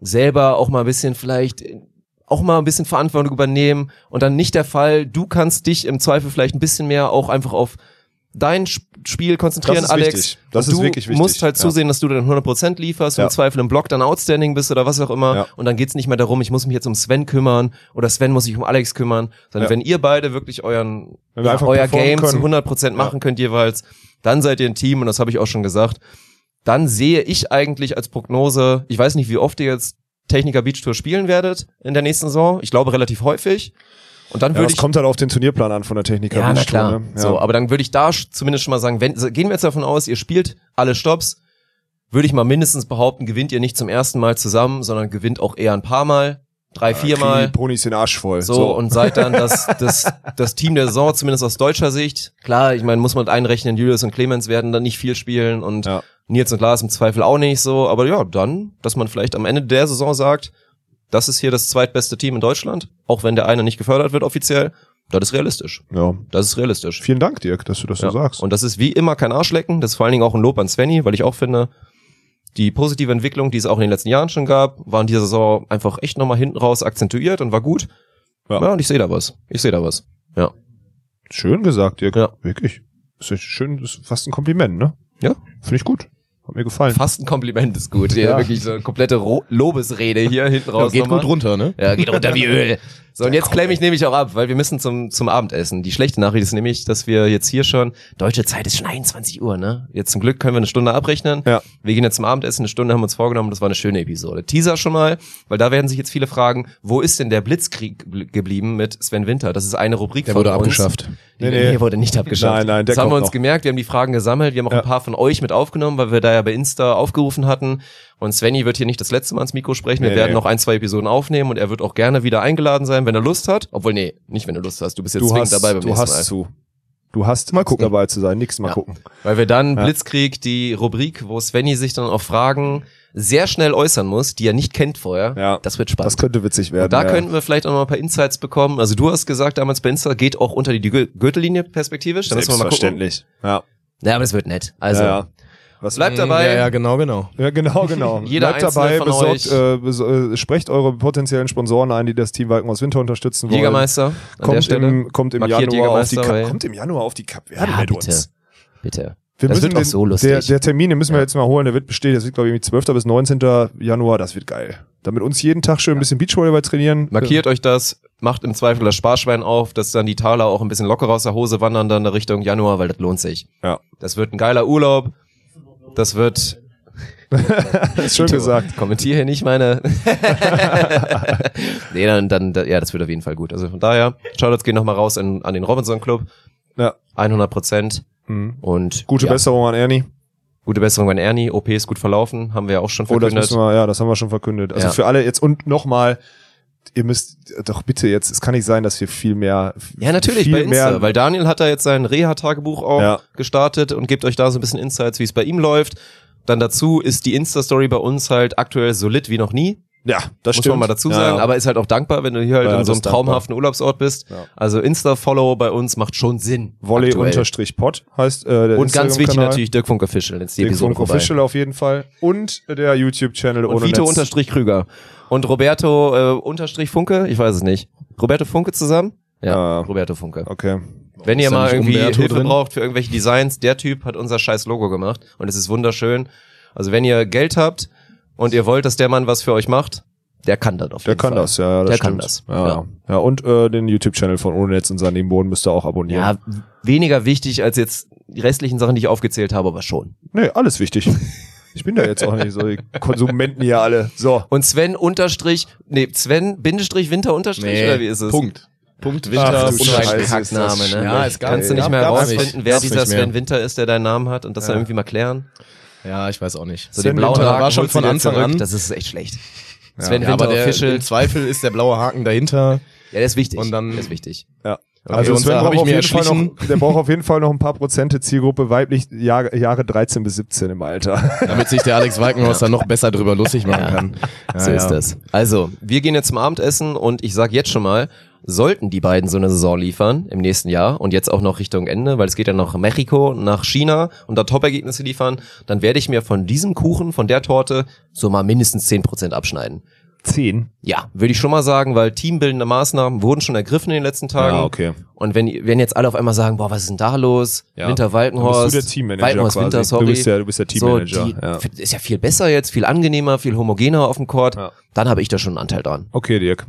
selber auch mal ein bisschen vielleicht auch mal ein bisschen Verantwortung übernehmen und dann nicht der Fall, du kannst dich im Zweifel vielleicht ein bisschen mehr auch einfach auf dein Sp- Spiel konzentrieren, Alex. wichtig. Das ist du wirklich wichtig. musst halt Ja. zusehen, dass du dann 100% lieferst und Ja. im Zweifel im Block dann outstanding bist oder was auch immer. Ja. Und dann geht's nicht mehr darum, ich muss mich jetzt um Sven kümmern oder Sven muss sich um Alex kümmern, sondern wenn ihr beide wirklich euren, wir euer Game zu können. 100% machen könnt jeweils, dann seid ihr ein Team und das habe ich auch schon gesagt. Dann sehe ich eigentlich als Prognose, ich weiß nicht, wie oft ihr jetzt Techniker Beach Tour spielen werdet in der nächsten Saison. Ich glaube relativ häufig. Und dann Ja, würde das ich kommt halt auf den Turnierplan an von der Techniker. ja, na klar. ne? Ja. So, aber dann würde ich da zumindest schon mal sagen, wenn, so, gehen wir jetzt davon aus, ihr spielt alle Stops, würde ich mal mindestens behaupten, gewinnt ihr nicht zum ersten Mal zusammen, sondern gewinnt auch eher ein paar Mal, drei, Kriegen viermal. Die Ponys den Arsch voll. So, und seid dann das, das, das Team der Saison, zumindest aus deutscher Sicht. Klar, ich meine, muss man einrechnen, Julius und Clemens werden dann nicht viel spielen und Ja. Nils und Lars im Zweifel auch nicht so. Aber ja, dann, dass man vielleicht am Ende der Saison sagt, das ist hier das zweitbeste Team in Deutschland, auch wenn der eine nicht gefördert wird offiziell. Das ist realistisch. ja. Das ist realistisch. Vielen Dank, Dirk, dass du das Ja. so sagst. Und das ist wie immer kein Arschlecken. Das ist vor allen Dingen auch ein Lob an Svenny, weil ich auch finde, die positive Entwicklung, die es auch in den letzten Jahren schon gab, war in dieser Saison einfach echt nochmal hinten raus akzentuiert und war gut. Ja. Ja, und ich sehe da was. Ich sehe da was. Ja. Schön gesagt, Dirk. Ja. Wirklich. Das ist schön, das ist fast ein Kompliment, ne? Ja. Finde ich gut. Hat mir gefallen. Fast ein Kompliment ist gut. Ja, Ja. wirklich so eine komplette Ro Lobesrede hier hinten Ja, raus. geht nochmal. gut runter, ne? Ja, geht runter wie Öl. So, und jetzt claim ich nämlich auch ab, weil wir müssen zum, zum Abendessen. Die schlechte Nachricht ist nämlich, dass wir jetzt hier schon, deutsche Zeit ist schon 21 Uhr, ne? Jetzt zum Glück können wir eine Stunde abrechnen. Ja. Wir gehen jetzt zum Abendessen, eine Stunde haben wir uns vorgenommen, das war eine schöne Episode. Teaser schon mal, weil da werden sich jetzt viele fragen, wo ist denn der Blitzkrieg bl- geblieben mit Sven Winter? Das ist eine Rubrik Der von wurde uns. abgeschafft. Nee, Nee, nee. nee, wurde nicht abgeschafft. Nein, nein, der das haben wir uns noch. gemerkt, wir haben die Fragen gesammelt, wir haben auch Ja. ein paar von euch mit aufgenommen, weil wir da ja bei Insta aufgerufen hatten. Und Svenny wird hier nicht das letzte Mal ans Mikro sprechen. Wir Nee, werden nee. noch ein, zwei Episoden aufnehmen und er wird auch gerne wieder eingeladen sein, wenn er Lust hat. Obwohl, nee, nicht wenn du Lust hast. Du bist jetzt Du zwingend hast, dabei beim du nächsten hast Mal. zu. Du hast mal gucken. dabei zu sein. Nächstes Mal Ja. gucken. Weil wir dann Ja. Blitzkrieg, die Rubrik, wo Svenny sich dann auf Fragen sehr schnell äußern muss, die er nicht kennt vorher. Ja. Das wird spannend. Das könnte witzig werden. und da ja. könnten wir vielleicht auch noch ein paar Insights bekommen. Also du hast gesagt damals bei Insta, geht auch unter die Gü- Gürtellinie perspektivisch. Da müssen wir mal gucken. Selbstverständlich. Ja. Ja, aber das wird nett. Also ja, ja. Was, bleibt dabei. Ja, ja, genau, genau. Ja, genau, genau. Jeder Bleibt einzelne dabei, von besorgt, euch. äh, beso äh, sprecht eure potenziellen Sponsoren ein, die das Team Walkenhaus Winter unterstützen wollen. Jägermeister an der kommt Stelle. im, kommt im Markiert Januar auf die weil- kommt im Januar auf die Cup Verde ja, mit bitte. uns. Bitte. Wir Das müssen wird auch den, so lustig. Der, der Termin, den müssen wir Ja. jetzt mal holen, der wird bestehen. Das wird, glaube ich, irgendwie 12. bis 19. Januar. Das wird geil. Damit uns jeden Tag schön ein bisschen Beachvolleyball trainieren. Markiert euch das, macht im Zweifel das Sparschwein auf, dass dann die Taler auch ein bisschen lockerer aus der Hose wandern dann in Richtung Januar, weil das lohnt sich. Ja. Das wird ein geiler Urlaub. Das wird Das ist schön gesagt. Kommentiere hier nicht meine. nee, dann, dann, da- ja, das wird auf jeden Fall gut. Also von daher, Shoutouts gehen nochmal raus in, an den Robinson Club. Ja. 100 Prozent. Mhm. Und Gute ja, Besserung an Ernie. Gute Besserung an Ernie. OP ist gut verlaufen, haben wir ja auch schon Oh, das verkündet. müssen wir, ja, das haben wir schon verkündet. Also Ja. für alle jetzt und nochmal, ihr müsst doch bitte jetzt, es kann nicht sein, dass wir viel mehr. ja, natürlich, viel bei Insta, mehr, weil Daniel hat da jetzt sein Reha-Tagebuch auch Ja. gestartet und gibt euch da so ein bisschen Insights, wie es bei ihm läuft. Dann dazu ist die Insta-Story bei uns halt aktuell solid wie noch nie. Ja, das muss stimmt. man mal dazu sagen, ja. aber ist halt auch dankbar, wenn du hier halt Ja, in so einem ist dankbar. traumhaften Urlaubsort bist. Ja. Also Insta-Follow bei uns macht schon Sinn. Volley aktuell. unterstrich Pod heißt äh, der Und ganz wichtig natürlich Dirk Funk Official, jetzt die Den Episode Funk. Official auf jeden Fall. Und der YouTube-Channel ohne Vito Netz. unterstrich Krüger. Und Roberto äh, unterstrich Funke, ich weiß es nicht. Roberto Funke zusammen? Ja, Ja. Roberto Funke. Okay. Wenn ihr mal irgendwie Umberto Hilfe drin? braucht für irgendwelche Designs, der Typ hat unser scheiß Logo gemacht und es ist wunderschön. Also wenn ihr Geld habt und ihr wollt, dass der Mann was für euch macht, der kann das auf Der jeden kann Fall. das, ja, ja das Der stimmt. kann das, Ja, ja. ja. und äh, den YouTube-Channel von Ohne Netz und Sandy Boden müsst ihr auch abonnieren. Ja, weniger wichtig als jetzt die restlichen Sachen, die ich aufgezählt habe, aber schon. Nee, alles wichtig. Ich bin da jetzt auch nicht so die Konsumenten hier alle. So. Und Sven unterstrich, nee, Sven Bindestrich Winter unterstrich oder wie ist es? Punkt. Punkt Ach, Winter. du So Scheiße, ein ist das Kackname, ne? Ja, es gab- Kannst du nicht mehr gab's herausfinden, nicht. wer Gab's dieser nicht mehr. Sven Winter ist, der deinen Namen hat und das dann irgendwie mal klären? Ja, ich weiß auch nicht. So Sven den blauen Winter Haken war schon von Anfang zurück, an. Das ist echt schlecht. Sven Ja, Winter aber der, Official. im Zweifel ist der blaue Haken dahinter. Ja, der ist wichtig. Und dann- der ist wichtig. Ja. Okay, Also Sven braucht auf jeden Fall noch, der braucht auf jeden Fall noch ein paar Prozente Zielgruppe weiblich Jahre, Jahre 13 bis 17 im Alter. Damit sich der Alex Walkenhaus dann noch besser drüber lustig machen kann. Ja, so ist ja. das. Also, wir gehen jetzt zum Abendessen und ich sag jetzt schon mal, sollten die beiden so eine Saison liefern im nächsten Jahr und jetzt auch noch Richtung Ende, weil es geht ja nach Mexiko, nach China und da Top-Ergebnisse liefern, dann werde ich mir von diesem Kuchen, von der Torte, so mal mindestens 10% abschneiden. 10. Ja, würde ich schon mal sagen, weil teambildende Maßnahmen wurden schon ergriffen in den letzten Tagen. Ja, okay. Und wenn, wenn jetzt alle auf einmal sagen, boah, was ist denn da los? Ja. Winter Walkenhorst. Dann bist du der Teammanager Walkenhorst. Winter, Du sorry. bist der- du bist der Teammanager, So, die, ja. Ist ja viel besser jetzt, viel angenehmer, viel homogener auf dem Court. Ja. Dann habe ich da schon einen Anteil dran. Okay, Dirk.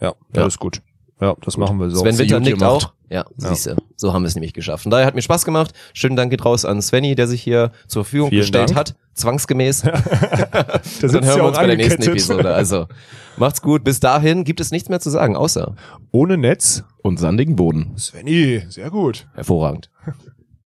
Ja, das Ja. ist gut. Ja, das machen wir so. Sven Winter gut nickt gemacht. auch. Ja, siehste. So haben wir es nämlich geschafft. Von daher hat mir Spaß gemacht. Schönen Dank geht raus an Svenny, der sich hier zur Verfügung Vielen gestellt Dank. hat. Zwangsgemäß. Da Dann hören ja wir auch uns bei der nächsten. Episode. Also, macht's gut. Bis dahin gibt es nichts mehr zu sagen, außer Ohne Netz. Und sandigen Boden. Svenny, sehr gut. hervorragend.